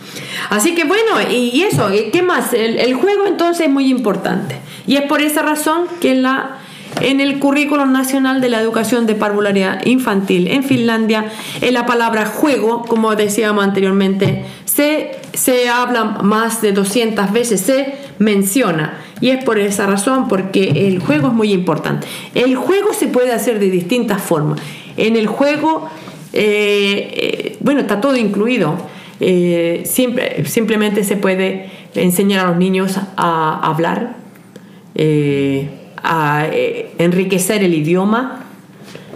Así que bueno, y eso, ¿qué más? El, juego entonces es muy importante. Y es por esa razón que en, la, en el currículum nacional de la educación de parvularia infantil en Finlandia, en la palabra juego, como decíamos anteriormente, se, se habla más de 200 veces, se menciona. Y es por esa razón, porque el juego es muy importante. El juego se puede hacer de distintas formas. En el juego eh, eh, bueno, está todo incluido. Eh, simplemente se puede enseñar a los niños a hablar, eh, a eh, enriquecer el idioma,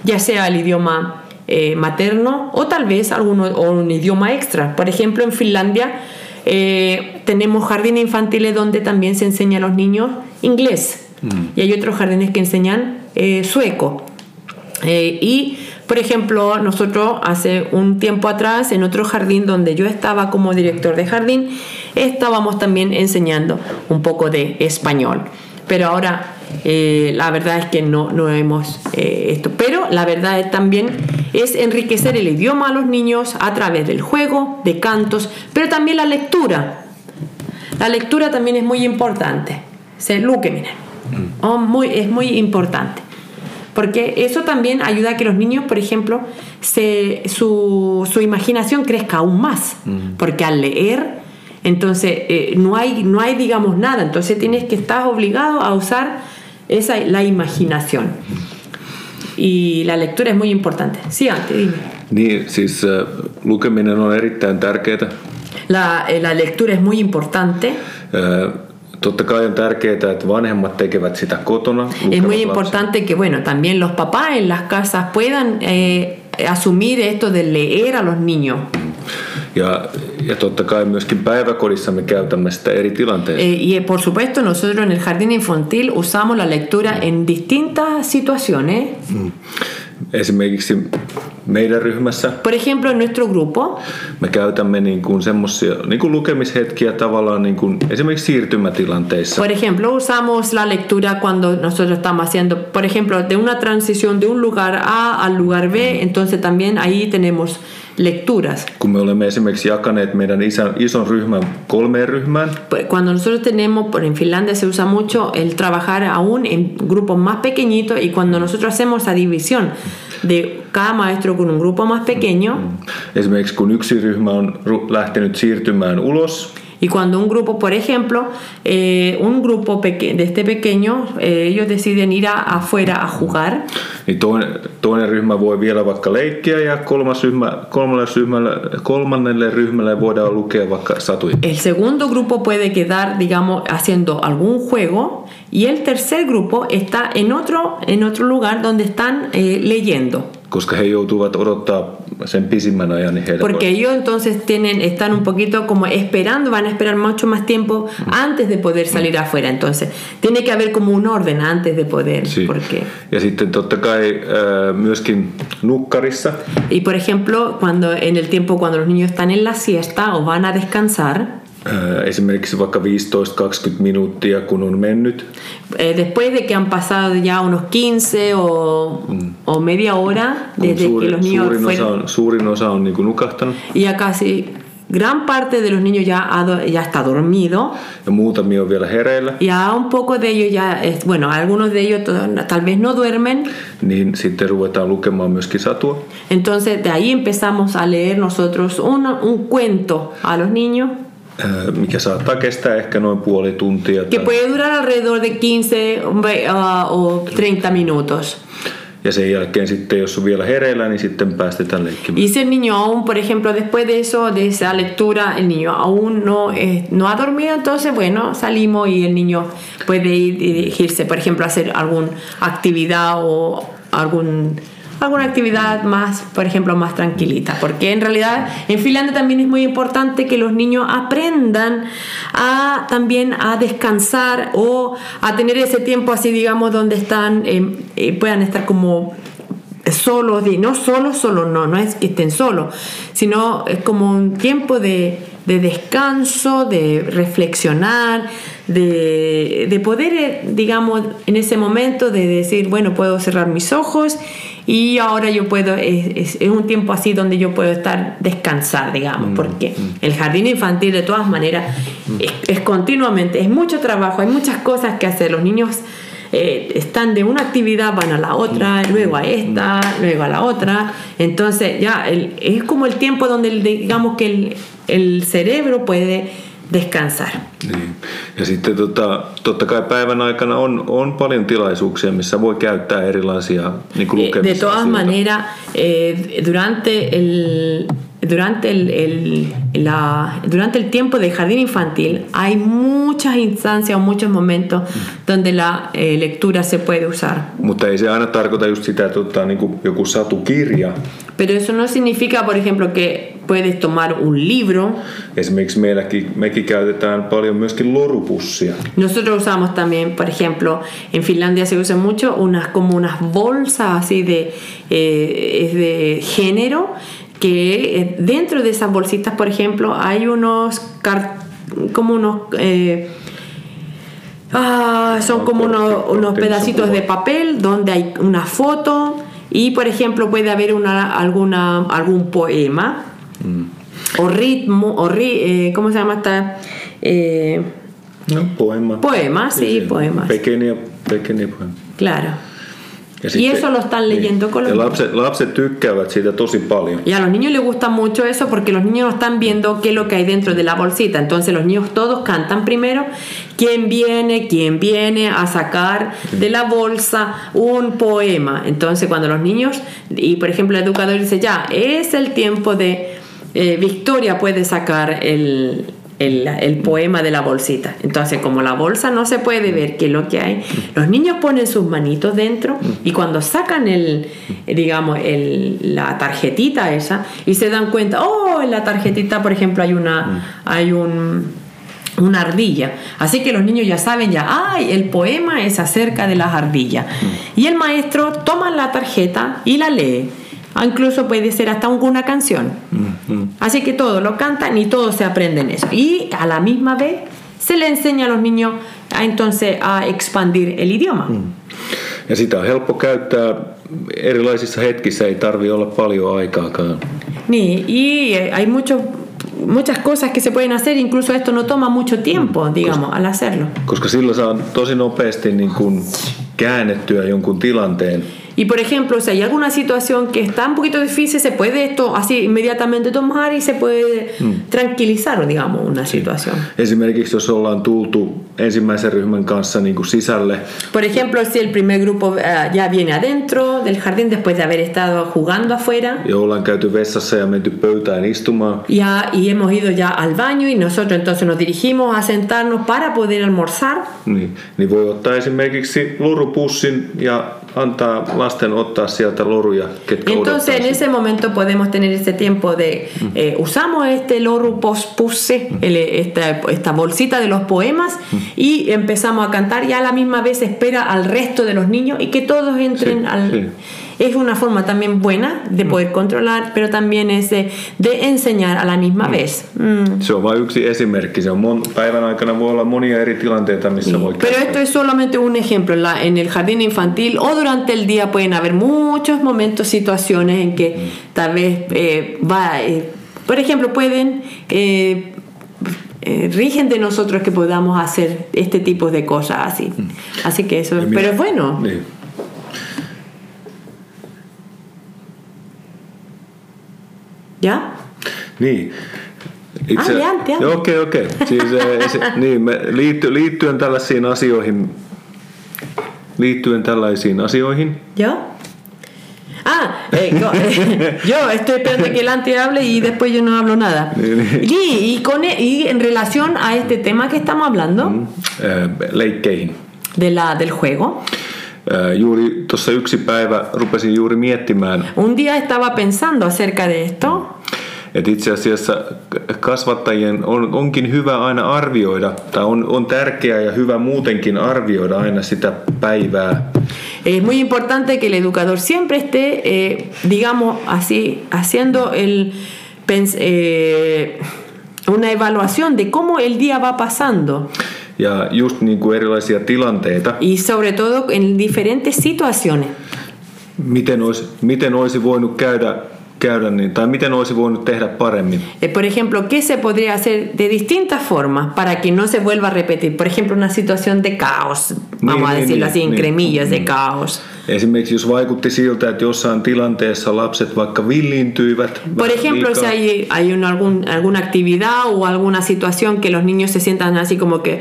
ya sea el idioma eh, materno o tal vez alguno, o un idioma extra. Por ejemplo, en Finlandia eh, tenemos jardines infantiles donde también se enseña a los niños inglés y hay otros jardines que enseñan eh, sueco. Y, por ejemplo, nosotros hace un tiempo atrás, en otro jardín donde yo estaba como director de jardín, estábamos también enseñando un poco de español. Pero ahora eh, la verdad es que no, no hemos eh, esto. Pero la verdad es también es enriquecer el idioma a los niños a través del juego, de cantos, pero también la lectura. La lectura también es muy importante. Se lukeminen. On muy, es muy importante. Porque eso también ayuda a que los niños, por ejemplo, se, su, su imaginación crezca aún más, porque al leer, entonces eh, no, hay, no hay, digamos, nada, entonces tienes que estar obligado a usar esa, la imaginación. Y la lectura es muy importante. Sí, antes, dime. Niin, siis äh, lukeminen on erittäin tärkeää. La, eh, la lectura es muy importante. Äh, Totta kai on tärkeää, että vanhemmat tekevät sitä kotona. Es muy importante que, bueno, también los papás en las casas puedan eh, asumir esto de leer a los niños. Ja, ja totta kai myöskin päiväkodissa me käytämme sitä eri tilanteissa. Eh, y eh, por supuesto, nosotros en el jardín infantil usamos la lectura en distintas situaciones. Esimerkiksi meidän ryhmässä Por ejemplo, en nuestro grupo me käytämme niin kuin semmosia niin kuin lukemishetkiä tavallaan niin kuin esimerkiksi siirtymätilanteissa. Por ejemplo, usamos la lectura cuando nosotros estamos haciendo, por ejemplo, de una transición de un lugar A al lugar B, entonces también ahí tenemos lecturas. Kun me olemme esimerkiksi jakaneet meidän isän, ison ryhmän kolmeen ryhmään, Pues, Cuando nosotros tenemos, por en Finlandia se usa mucho el trabajar aún en grupos más pequeñitos y cuando nosotros hacemos esa división de cada maestro con un grupo más pequeño. Esimerkiksi kun yksi ryhmä on lähtenyt siirtymään ulos, y cuando un grupo, por ejemplo, eh, un grupo de este pequeño, eh, ellos deciden ir a, afuera a jugar, niin toinen, toinen ryhmä voi vielä vaikka leikkiä ja kolmas ryhmä, kolmannelle, ryhmälle, kolmannelle ryhmälle voidaan lukea vaikka satuja. El segundo grupo puede quedar, digamos, haciendo algún juego y el tercer grupo está en otro, en otro lugar donde están eh, leyendo. Koska he joutuvat odottaa sen pisimmän ajan, niin Porque ellos entonces tienen, están un poquito como esperando, van a esperar mucho más tiempo antes de poder salir afuera. Entonces, tiene que haber como un orden antes de poder. Si- Porque, Ja sitten totta kai ää, myöskin nukkarissa y por ejemplo, cuando en el tiempo cuando los niños están en la siesta o van a descansar, esimerkiksi vaikka 15-20 minuuttia kun on mennyt, eh, después de que han pasado ya unos 15 o, o media hora desde que los niños suurin, osa fueron, on, suurin osa on niin nukahtanut. Casi gran parte de los niños ya, ha ya está dormido, ja muutamia on vielä hereillä, ya un poco de ellos ya, bueno, algunos de ellos to- tal vez no duermen, niin sitten ruvetaan lukemaan myöskin satua. entonces de ahí empezamos a leer nosotros un, un cuento a los niños mikä saattaa kestää ehkä noin puoli tuntia. que puede durar alrededor de 15 ve- ah, o 30 minutos. ja sen jälkeen sitten, jos on vielä hereillä, niin sitten päästetään leikkimään. Y si el niño aún, por ejemplo, después de eso, de esa lectura, el niño aún no, eh, no ha dormido, entonces, bueno, salimos y el niño puede ir dirigirse, por ejemplo, a hacer alguna actividad o algún, alguna actividad más, por ejemplo, más tranquilita. Porque en realidad en Finlandia también es muy importante que los niños aprendan a también a descansar o a tener ese tiempo así, digamos, donde están, eh, eh, puedan estar como solos, de- no solo, solo, no, no es que estén solos, sino es como un tiempo de, de descanso, de reflexionar, de, de poder, eh, digamos, en ese momento de decir, bueno, puedo cerrar mis ojos y ahora yo puedo, es, es- es un tiempo así donde yo puedo estar, descansar, digamos, porque el jardín infantil de todas maneras es, es continuamente, es mucho trabajo, hay muchas cosas que hacer, los niños eh, están de una actividad, van a la otra, luego a esta, luego a la otra. Entonces ya el- es como el tiempo donde el- digamos que el, el cerebro puede descansar. Niin. Ja sitten tota, totta kai päivän aikana on, on paljon tilaisuuksia, missä voi käyttää erilaisia niin kuin Eh, De todas maneras, eh, durante el durante el, el- la, durante el tiempo del jardín infantil hay muchas instancias o muchos momentos donde la eh, lectura se puede usar. Mutta ei se aina tarkoita just sitä, että ottaa niin kuin joku satukirja. Pero eso no significa, por ejemplo, que puedes tomar un libro Esimerkiksi meilläkin, mekin käytetään paljon myöskin lorupussia. Nosotros usamos también, por ejemplo, en Finlandia se usa mucho unas como unas bolsas así de, eh, de género que eh, dentro de esas bolsitas, por ejemplo, hay unos como unos eh, ah, son como unos, unos pedacitos de papel donde hay una foto y, por ejemplo, puede haber una, alguna, algún poema o ritmo o ri- eh, ¿cómo se llama esta? Eh, No, poema. Poema, sí, poemas. Pekenia, pekenia poema. Claro. Ja y eso lo están leyendo con los lapset, lapset tykkäävät siitä tosi paljon. Y a los niños les gusta mucho eso porque los niños están viendo qué es lo que hay dentro de la bolsita. Entonces los niños todos cantan primero quién viene, quién viene a sacar de la bolsa un poema. Entonces cuando los niños, y por ejemplo el educador dice, ya, es el tiempo de eh, Victoria puede sacar el... El, poema de la bolsita. Entonces, como la bolsa no se puede ver qué es lo que hay, los niños ponen sus manitos dentro y cuando sacan el, digamos, el, la tarjetita esa y se dan cuenta, oh, en la tarjetita, por ejemplo, hay una, hay un, una ardilla. Así que los niños ya saben ya, ay, el poema es acerca de las ardillas. Y el maestro toma la tarjeta y la lee. Ah, Incluso puede ser hasta una canción. Así que todos lo cantan y todos se aprenden eso. Y a la misma vez se le enseña a los niños a, entonces a expandir el idioma. Ja sitä on helppo käyttää erilaisissa hetkissä, ei tarvi olla paljon aikaakaan. Ni- y eh, hay mucho, muchas cosas que se pueden hacer, incluso esto no toma mucho tiempo, digamos, al hacerlo. Koska sillä saa tosi nopeasti niin kuin käännettyä jonkun tilanteen. Y por ejemplo, si hay alguna situación que está un poquito difícil, se puede esto así inmediatamente tomar y se puede tranquilizar, digamos, una situación. Esimerkiksi jos ollaan tultu ensimmäisen ryhmän kanssa niin kuin sisälle, Por ejemplo, si el primer grupo eh, ya viene adentro del jardín después de haber estado jugando afuera. Ja ollaan käyty vessassa ja menty pöytään istumaan, ya, y hemos ido ya al baño y nosotros entonces nos dirigimos a sentarnos para poder almorzar, niin, niin voi ottaa esimerkiksi lorupussin ja antaa lasten ottaa sieltä loruja, ketkä Entonces en ese momento podemos tener ese tiempo de eh, usamos este loro pospuse, el- esta, esta bolsita de los poemas y empezamos a cantar y a la misma vez espera al resto de los niños y que todos entren Sí, al... sí. Es una forma también buena de poder controlar, pero también es de, de enseñar a la misma vez. Mm. Se on vain yksi esimerkki. Se on mon, päivän aikana voi olla monia eri tilanteita, missä voi Pero esto es solamente un ejemplo. En, la- en el jardín infantil o durante el día pueden haber muchos momentos, situaciones en que tal vez eh, va, eh, por ejemplo, pueden, eh, eh, rigen de nosotros que podamos hacer este tipo de cosas así. Así que eso, minä- pero es bueno. Niin. ¿Ya? Niin. Ah, anti. Joo, Okei, okei. Siis, eh, se, niin, me liitty, liittyen tällaisiin asioihin, liittyen tällaisiin asioihin, ¿Yo? Ah, eh, no, eh, yo estoy esperando que el anti hable y después yo no hablo nada. Y, y, con, e- y en relación a este tema que estamos hablando, eh, leikkeihin. de la, del juego, Eh, Juuri tuossa yksi päivä rupesin juuri miettimään, un día estaba pensando acerca de esto että itse asiassa kasvattajien on, onkin hyvä aina arvioida, tai on, on tärkeää ja hyvä muutenkin arvioida aina sitä päivää. Es muy importante que el educador siempre esté, eh, digamos así, haciendo el, eh, una evaluación de cómo el día va pasando Ja just niin kuin erilaisia tilanteita, y sobre todo en diferentes situaciones. miten olisi, miten olisi voinut käydä, käydä niin, tai miten olisi voinut tehdä paremmin. Por ejemplo, ¿qué se podría hacer de distintas formas para que no se vuelva a repetir? Por ejemplo, una situación de caos, vamos a niin, decirlo niin, así, en niin. cremillas de caos. Esimerkiksi jos vaikutti siltä, että jossain tilanteessa lapset vaikka villiintyivät Por ejemplo, si liikaa, hay, hay un- algún, alguna actividad o alguna situación que los niños se sientan así como que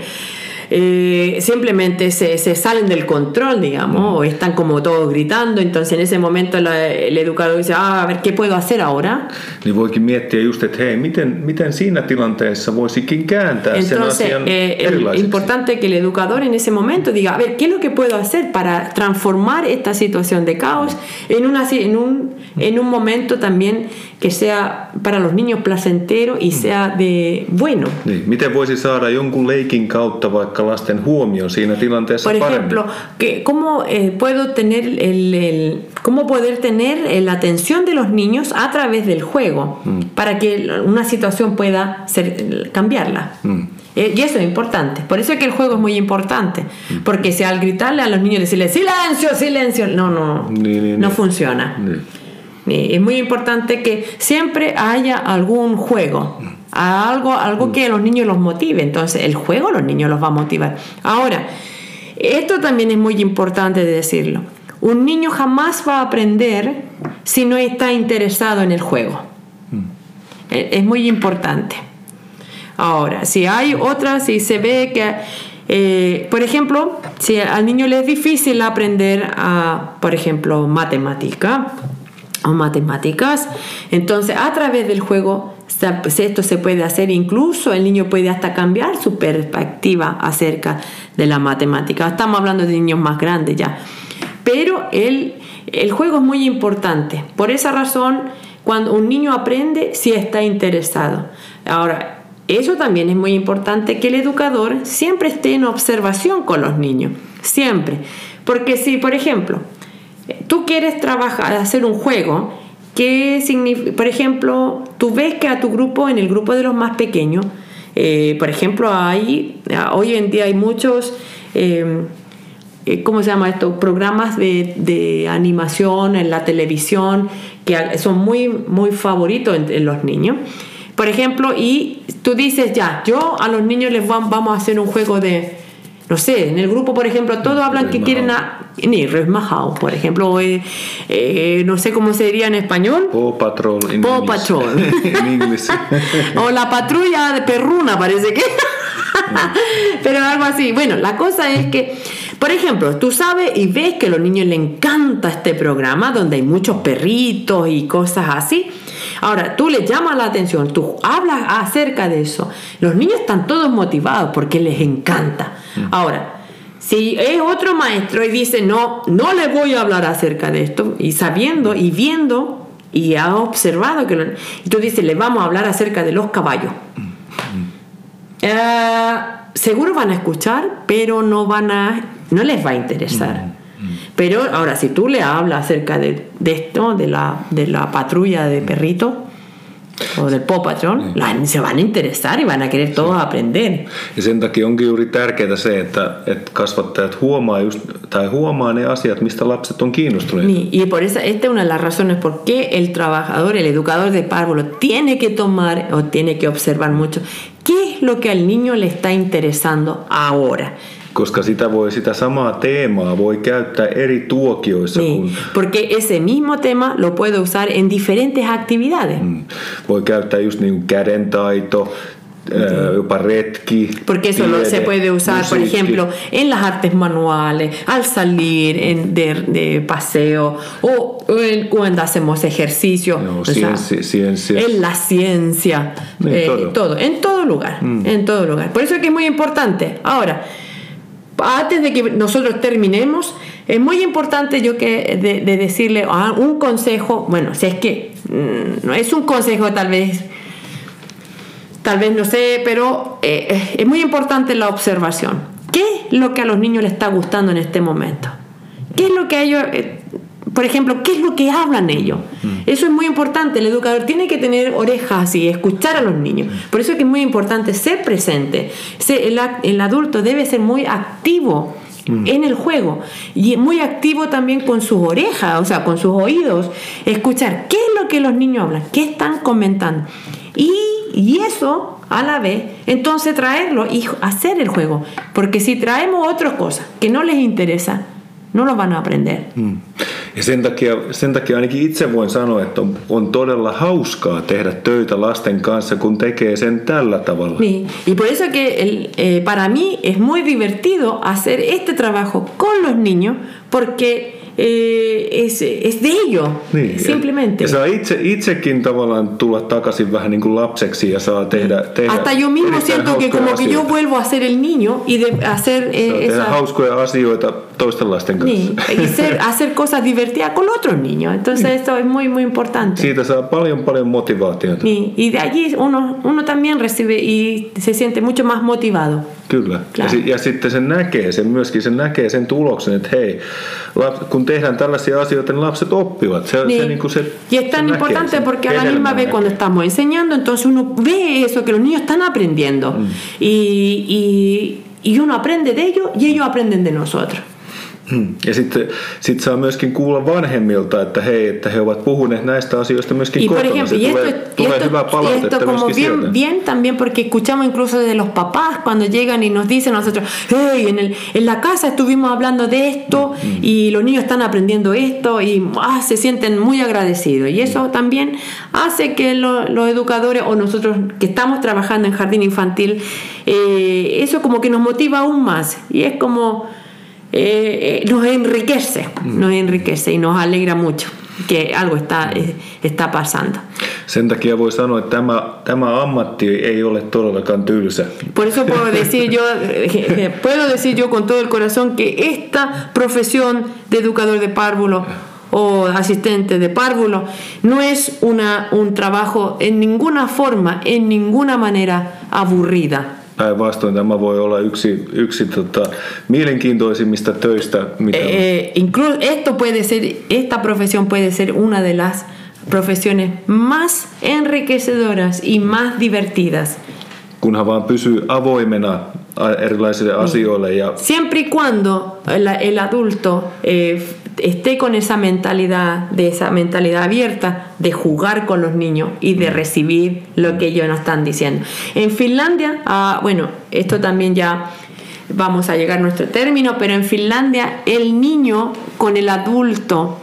eh, simplemente se, se salen del control, digamos, o están como todos gritando, entonces en ese momento la- el educador dice, ah, a ver, ¿qué puedo hacer ahora? niin voikin miettiä just, että hei, miten, miten siinä tilanteessa voisikin kääntää sen Entonces, asian eh, el- importante que el educador en ese momento diga, a ver, ¿qué es lo que puedo hacer para transformar esta situación de caos en, una, en, un, en un momento también que sea para los niños placentero y sea de bueno? Niin, miten voisi saada jonkun leikin kautta vaikka lasten huomioon siinä tilanteessa Por paremmin? ejemplo, que ¿cómo eh, puedo tener el, el- cómo poder tener eh, la atención de los niños a través del juego para que una situación pueda ser, cambiarla? Eh, y eso es importante. Por eso es que el juego es muy importante. Porque si al gritarle a los niños decirle silencio, silencio, no, no, Ni, ni, no ni. funciona. Es muy importante que siempre haya algún juego, algo, algo que a los niños los motive. Entonces, el juego a los niños los va a motivar. Ahora, esto también es muy importante de decirlo. un niño jamás va a aprender si no está interesado en el juego. E- Es muy importante. Ahora, si hay otras, si se ve que, eh, por ejemplo, si al niño le es difícil aprender a, por ejemplo, matemática o matemáticas, entonces a través del juego esto se puede hacer, incluso el niño puede hasta cambiar su perspectiva acerca de la matemática. Estamos hablando de niños más grandes ya. Pero el, el juego es muy importante. Por esa razón, cuando un niño aprende, sí está interesado. Ahora, eso también es muy importante que el educador siempre esté en observación con los niños. Siempre. Porque si, por ejemplo, tú quieres trabajar, hacer un juego, que por ejemplo, tú ves que a tu grupo, en el grupo de los más pequeños, eh, por ejemplo, hay, hoy en día hay muchos, eh, eh, ¿cómo se llama esto? Programas de, de animación en la televisión que son muy, muy favoritos entre los niños. Por ejemplo, y tú dices, ya, yo a los niños les vam- vamos a hacer un juego de, no sé, en el grupo, por ejemplo, todos hablan que quieren. Ni Resmajao, por ejemplo, o, eh, eh, no sé cómo se diría en español. Paw Patrol in Paw English. Patrol. en inglés. o la patrulla de perruna, parece que. Pero algo así. Bueno, la cosa es que, por ejemplo, tú sabes y ves que a los niños les encanta este programa donde hay muchos perritos y cosas así. Ahora, tú les llamas la atención, tú hablas acerca de eso. Los niños están todos motivados porque les encanta. Ahora, si es otro maestro y dice, no, no le voy a hablar acerca de esto, y sabiendo y viendo y ha observado que lo- y tú dices, le vamos a hablar acerca de los caballos. Eh, seguro van a escuchar, pero no van a, no les va a interesar. Pero ahora, si tú le hablas acerca de, de esto, de la, de la patrulla de perrito o del Paw Patrol, se van a interesar y van a querer todos aprender. Ja sen takia onkin juuri tärkeää se, että, että kasvattajat huomaa, just, tai huomaa ne asiat, mistä lapset on kiinnostuneita. Ni- Y por eso, esta es una de las razones por qué el trabajador, el educador de párvulo, tiene que tomar o tiene que observar mucho qué es lo que al niño le está interesando ahora. Koska sitä, voi, sitä samaa teemaa voi käyttää eri tuokioissa. Sí, Kun, porque ese mismo tema lo puede usar en diferentes actividades. mm, voi käyttää just niin kuin kädentaito, ää, jopa retki, Porque eso se puede usar, por ejemplo, en las artes manuales, al salir en- de, de paseo o en- cuando hacemos ejercicio. No, o sea, ciencia- ciencia. En la ciencia. En eh, todo. Mm. todo, en todo lugar. En todo lugar. Por eso es que es muy importante. Ahora, antes de que nosotros terminemos, es muy importante yo que de, de decirle ah, un consejo, bueno, si es que mm, no es un consejo tal vez, tal vez no sé, pero eh, es muy importante la observación. ¿Qué es lo que a los niños les está gustando en este momento? ¿Qué es lo que a ellos, eh, por ejemplo, qué es lo que hablan ellos? Eso es muy importante. El educador tiene que tener orejas y escuchar a los niños. Por eso es que es muy importante ser presente. Se- el, adulto debe ser muy activo en el juego y muy activo también con sus orejas, o sea, con sus oídos, escuchar qué es lo que los niños hablan, qué están comentando. Y, y eso, a la vez, entonces traerlo y hacer el juego. Porque si traemos otras cosas que no les interesa, no lo van a aprender. Mm. Ja sen takia, sen takia ainakin itse voin sanoa, että on, on todella hauskaa tehdä töitä lasten kanssa, kun tekee sen tällä tavalla. Y por eso que el, eh, para mí es muy divertido hacer este trabajo con los niños porque eh, es, es de ellos, simplemente. Ja saa itse, itsekin tavallaan tulla takaisin vähän niin kuin lapseksi ja saa tehdä, tehdä Hasta yo mismo siento que como que yo vuelvo a ser el niño y de hacer eh, esa... hauskoja asioita toisten lasten kanssa. Sí, y ser- hacer cosas divertidas con otros niños. Entonces esto es muy, muy importante. Siitä saa paljon paljon motivaatiota. Sí, y de allí uno, uno también recibe y se siente mucho más motivado. Kyllä. Ja, Claro. si, ja sitten sen näkee, sen myöskin sen näkee sen tuloksen, että hei, lap, kun tehdään tällaisia asioita, niin lapset oppivat. Se, Sí. se, niin kuin se, y es se tan näkee importante porque a la misma vez cuando estamos enseñando, entonces uno ve eso, que los niños están aprendiendo. Y, y, y uno aprende de ellos y ellos aprenden de nosotros. Ja sitten sit saa myöskin kuulla vanhemmilta, että hei, että he ovat puhuneet näistä asioista myöskin Y kotona. ejemplo, Se esto, tulee, tulee esto- hyvää y palautetta esto como bien, sieltä. bien también porque escuchamos incluso de los papás cuando llegan y nos dicen a nosotros, hey, en, el, en la casa estuvimos hablando de esto y los niños están aprendiendo esto y ah, se sienten muy agradecidos. Y eso también hace que lo- los educadores o nosotros que estamos trabajando en jardín infantil, eh, eso como que nos motiva aún más y es como eh, eh, nos enriquece, nos enriquece y nos alegra mucho que algo está, eh, está pasando. Sen takia voi sanoa, että tämä, tämä ammatti ei ole todellakaan tylsä. Por eso puedo decir yo, eh, puedo decir yo con todo el corazón que esta profesión de educador de párvulo o asistente de párvulo no es una, un trabajo en ninguna forma, en ninguna manera aburrida. Päinvastoin tämä voi olla yksi, yksi tota, mielenkiintoisimmista töistä, mitä on. Eh, incluso esto puede ser, esta profesión puede ser una de las profesiones más enriquecedoras y más divertidas. kunhan vaan pysyy avoimena erilaisille asioille ja Siempre y cuando el adulto eh, esté con esa mentalidad, de esa mentalidad abierta de jugar con los niños y de recibir lo que ellos nos están diciendo. En Finlandia, ah, bueno, esto también ya vamos a llegar a nuestro término, pero en Finlandia el niño con el adulto,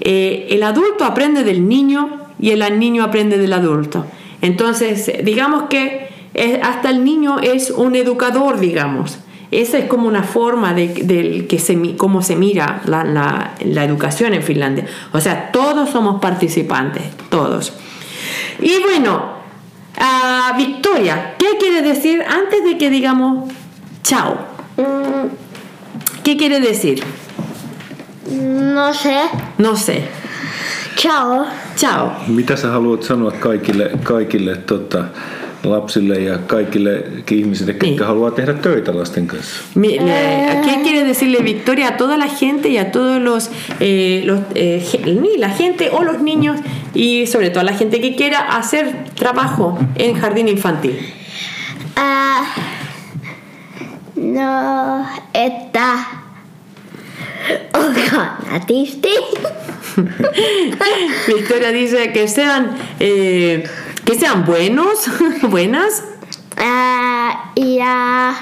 eh, el adulto aprende del niño y el niño aprende del adulto. Entonces, digamos que hasta el niño es un educador, digamos. Esa es como una forma de, del que se, cómo se mira la, la- la educación en Finlandia. O sea, todos somos participantes, todos. Y bueno, ah, Victoria, ¿qué quiere decir antes de que digamos chao? Mm, ¿Qué quiere decir? no sé. No sé. Ciao. Chao. mitä sä haluat sanoa kaikille, kaikille tota, lapsille ja kaikille ihmisille, jotka Niin. haluaa tehdä töitä lasten kanssa? Mi- le- ¿Qué quiere decirle Victoria a toda la gente y a todos los, eh, los eh, la gente o los niños y sobre todo a la gente que quiera hacer trabajo en jardín infantil? Ää, no, nätisti. Victoria dice que sean eh, que sean buenos, buenas Ää, ja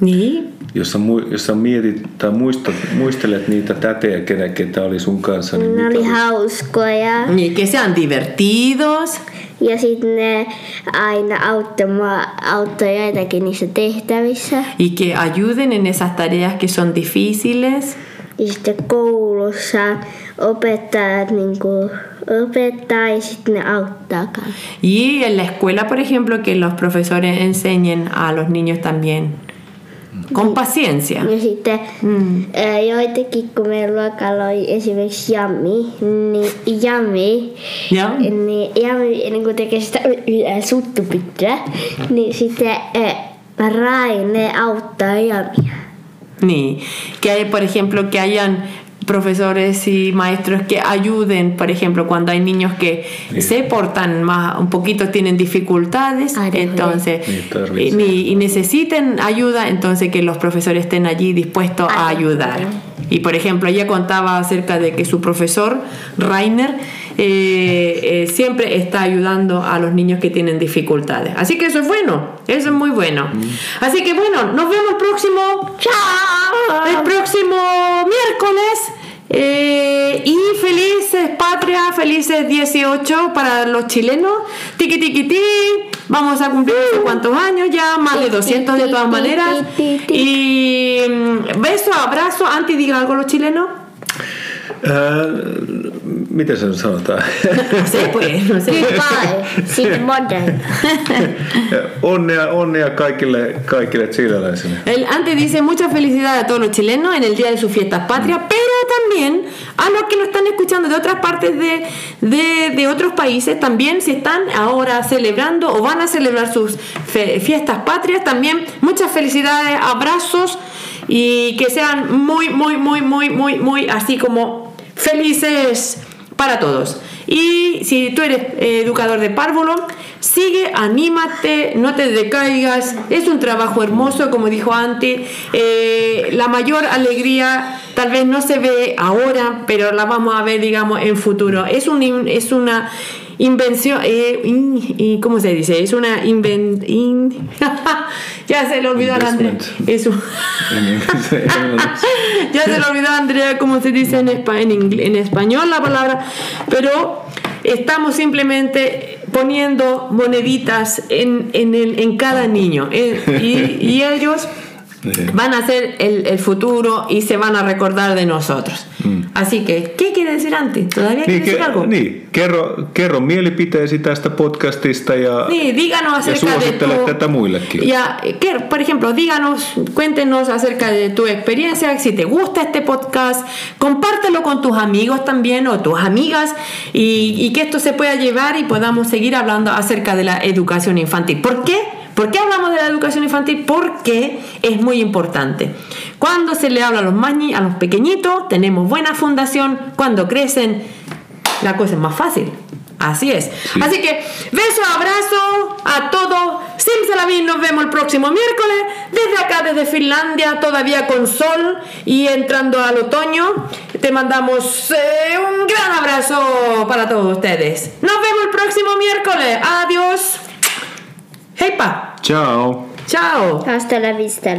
niin Jos sä, mu- jos sä mietit tai muistat, muistelet niitä tätejä, ketä, ketä oli sun kanssa, niin ne oli olisi? hauskoja. y que sean divertidos Ja sitten ne aina auttama, auttoi joitakin niissä tehtävissä. y que ayuden en esas tareas que son difíciles Ja sitten koulussa opettajat opettaa ja sitten ne y en la escuela por ejemplo que los profesores enseñen a los niños también con paciencia Ja sitten Mm. joitakin, kun meidän luokalla oli esimerkiksi Jami, niin Jami, Joo. niin Jami niin kun tekee sitä suttupittyä, niin sitten Raine auttaa Jamia. Ni que por ejemplo, que hayan profesores y maestros que ayuden, por ejemplo, cuando hay niños que se portan más, un poquito tienen dificultades, de entonces, y necesiten ayuda, entonces que los profesores estén allí dispuestos a ayudar. Y por ejemplo, ella contaba acerca de que su profesor, Rainer, eh, eh, siempre está ayudando a los niños que tienen dificultades. Así que eso es bueno, eso es muy bueno. Así que bueno, nos vemos el próximo Ciao! el próximo miércoles. eh, y felices patria, felices 18 para los chilenos. Tiki tiki ti. Vamos a cumplir no sé cuántos años ya, más de 200 de todas maneras. Y mm, beso, abrazo. Anti, diga algo los chilenos. Ää, miten se nyt sanotaan? No sé, pues, no sé. Goodbye. Sitten modern. onnea, onnea kaikille, kaikille chileläisille. El Ante dice mucha felicidad a todos los chilenos en el día de sus fiestas patrias, pero también a los que nos están escuchando de otras partes de, de, de otros países, también si están ahora celebrando o van a celebrar sus fe- fiestas patrias, también muchas felicidades, abrazos y que sean muy, muy, muy, muy, muy, muy así como felices para todos. Y si tú eres eh, educador de párvulo, sigue, anímate, no te decaigas. Es un trabajo hermoso, como dijo antes. Eh, la mayor alegría tal vez no se ve ahora, pero la vamos a ver, digamos, en futuro. Es, un, es una invención, eh, ¿cómo se dice? Es una inven, ya se le olvidó a Andrea. Es un ya se le olvidó a Andrea cómo se dice en, en, en español la palabra, pero estamos simplemente poniendo moneditas en, en, el, en cada niño eh, y, y ellos van a ser el, el, futuro y se van a recordar de nosotros. Mm. Así que, ¿qué quiere decir antes? ¿Todavía quiere decir algo? Niin, kerro, kerro mielipiteesi tästä podcastista ja, niin, díganos acerca ja de tu, tätä muillekin. Que, por ejemplo, díganos, cuéntenos acerca de tu experiencia, si te gusta este podcast, compártelo con tus amigos también o tus amigas y, y que esto se pueda llevar y podamos seguir hablando acerca de la educación infantil. ¿Por qué? ¿Por qué hablamos de la educación infantil? Porque es muy importante. Cuando se le habla a los, mañi, a los pequeñitos, tenemos buena fundación. Cuando crecen, la cosa es más fácil. Así es. Sí. Así que beso, abrazo a todos. Simsalabim, nos vemos el próximo miércoles. Desde acá, desde Finlandia, todavía con sol y entrando al otoño. Te mandamos eh, un gran abrazo para todos ustedes. Nos vemos el próximo miércoles. Adiós. Heippa! Ciao! Ciao! Hasta la vista.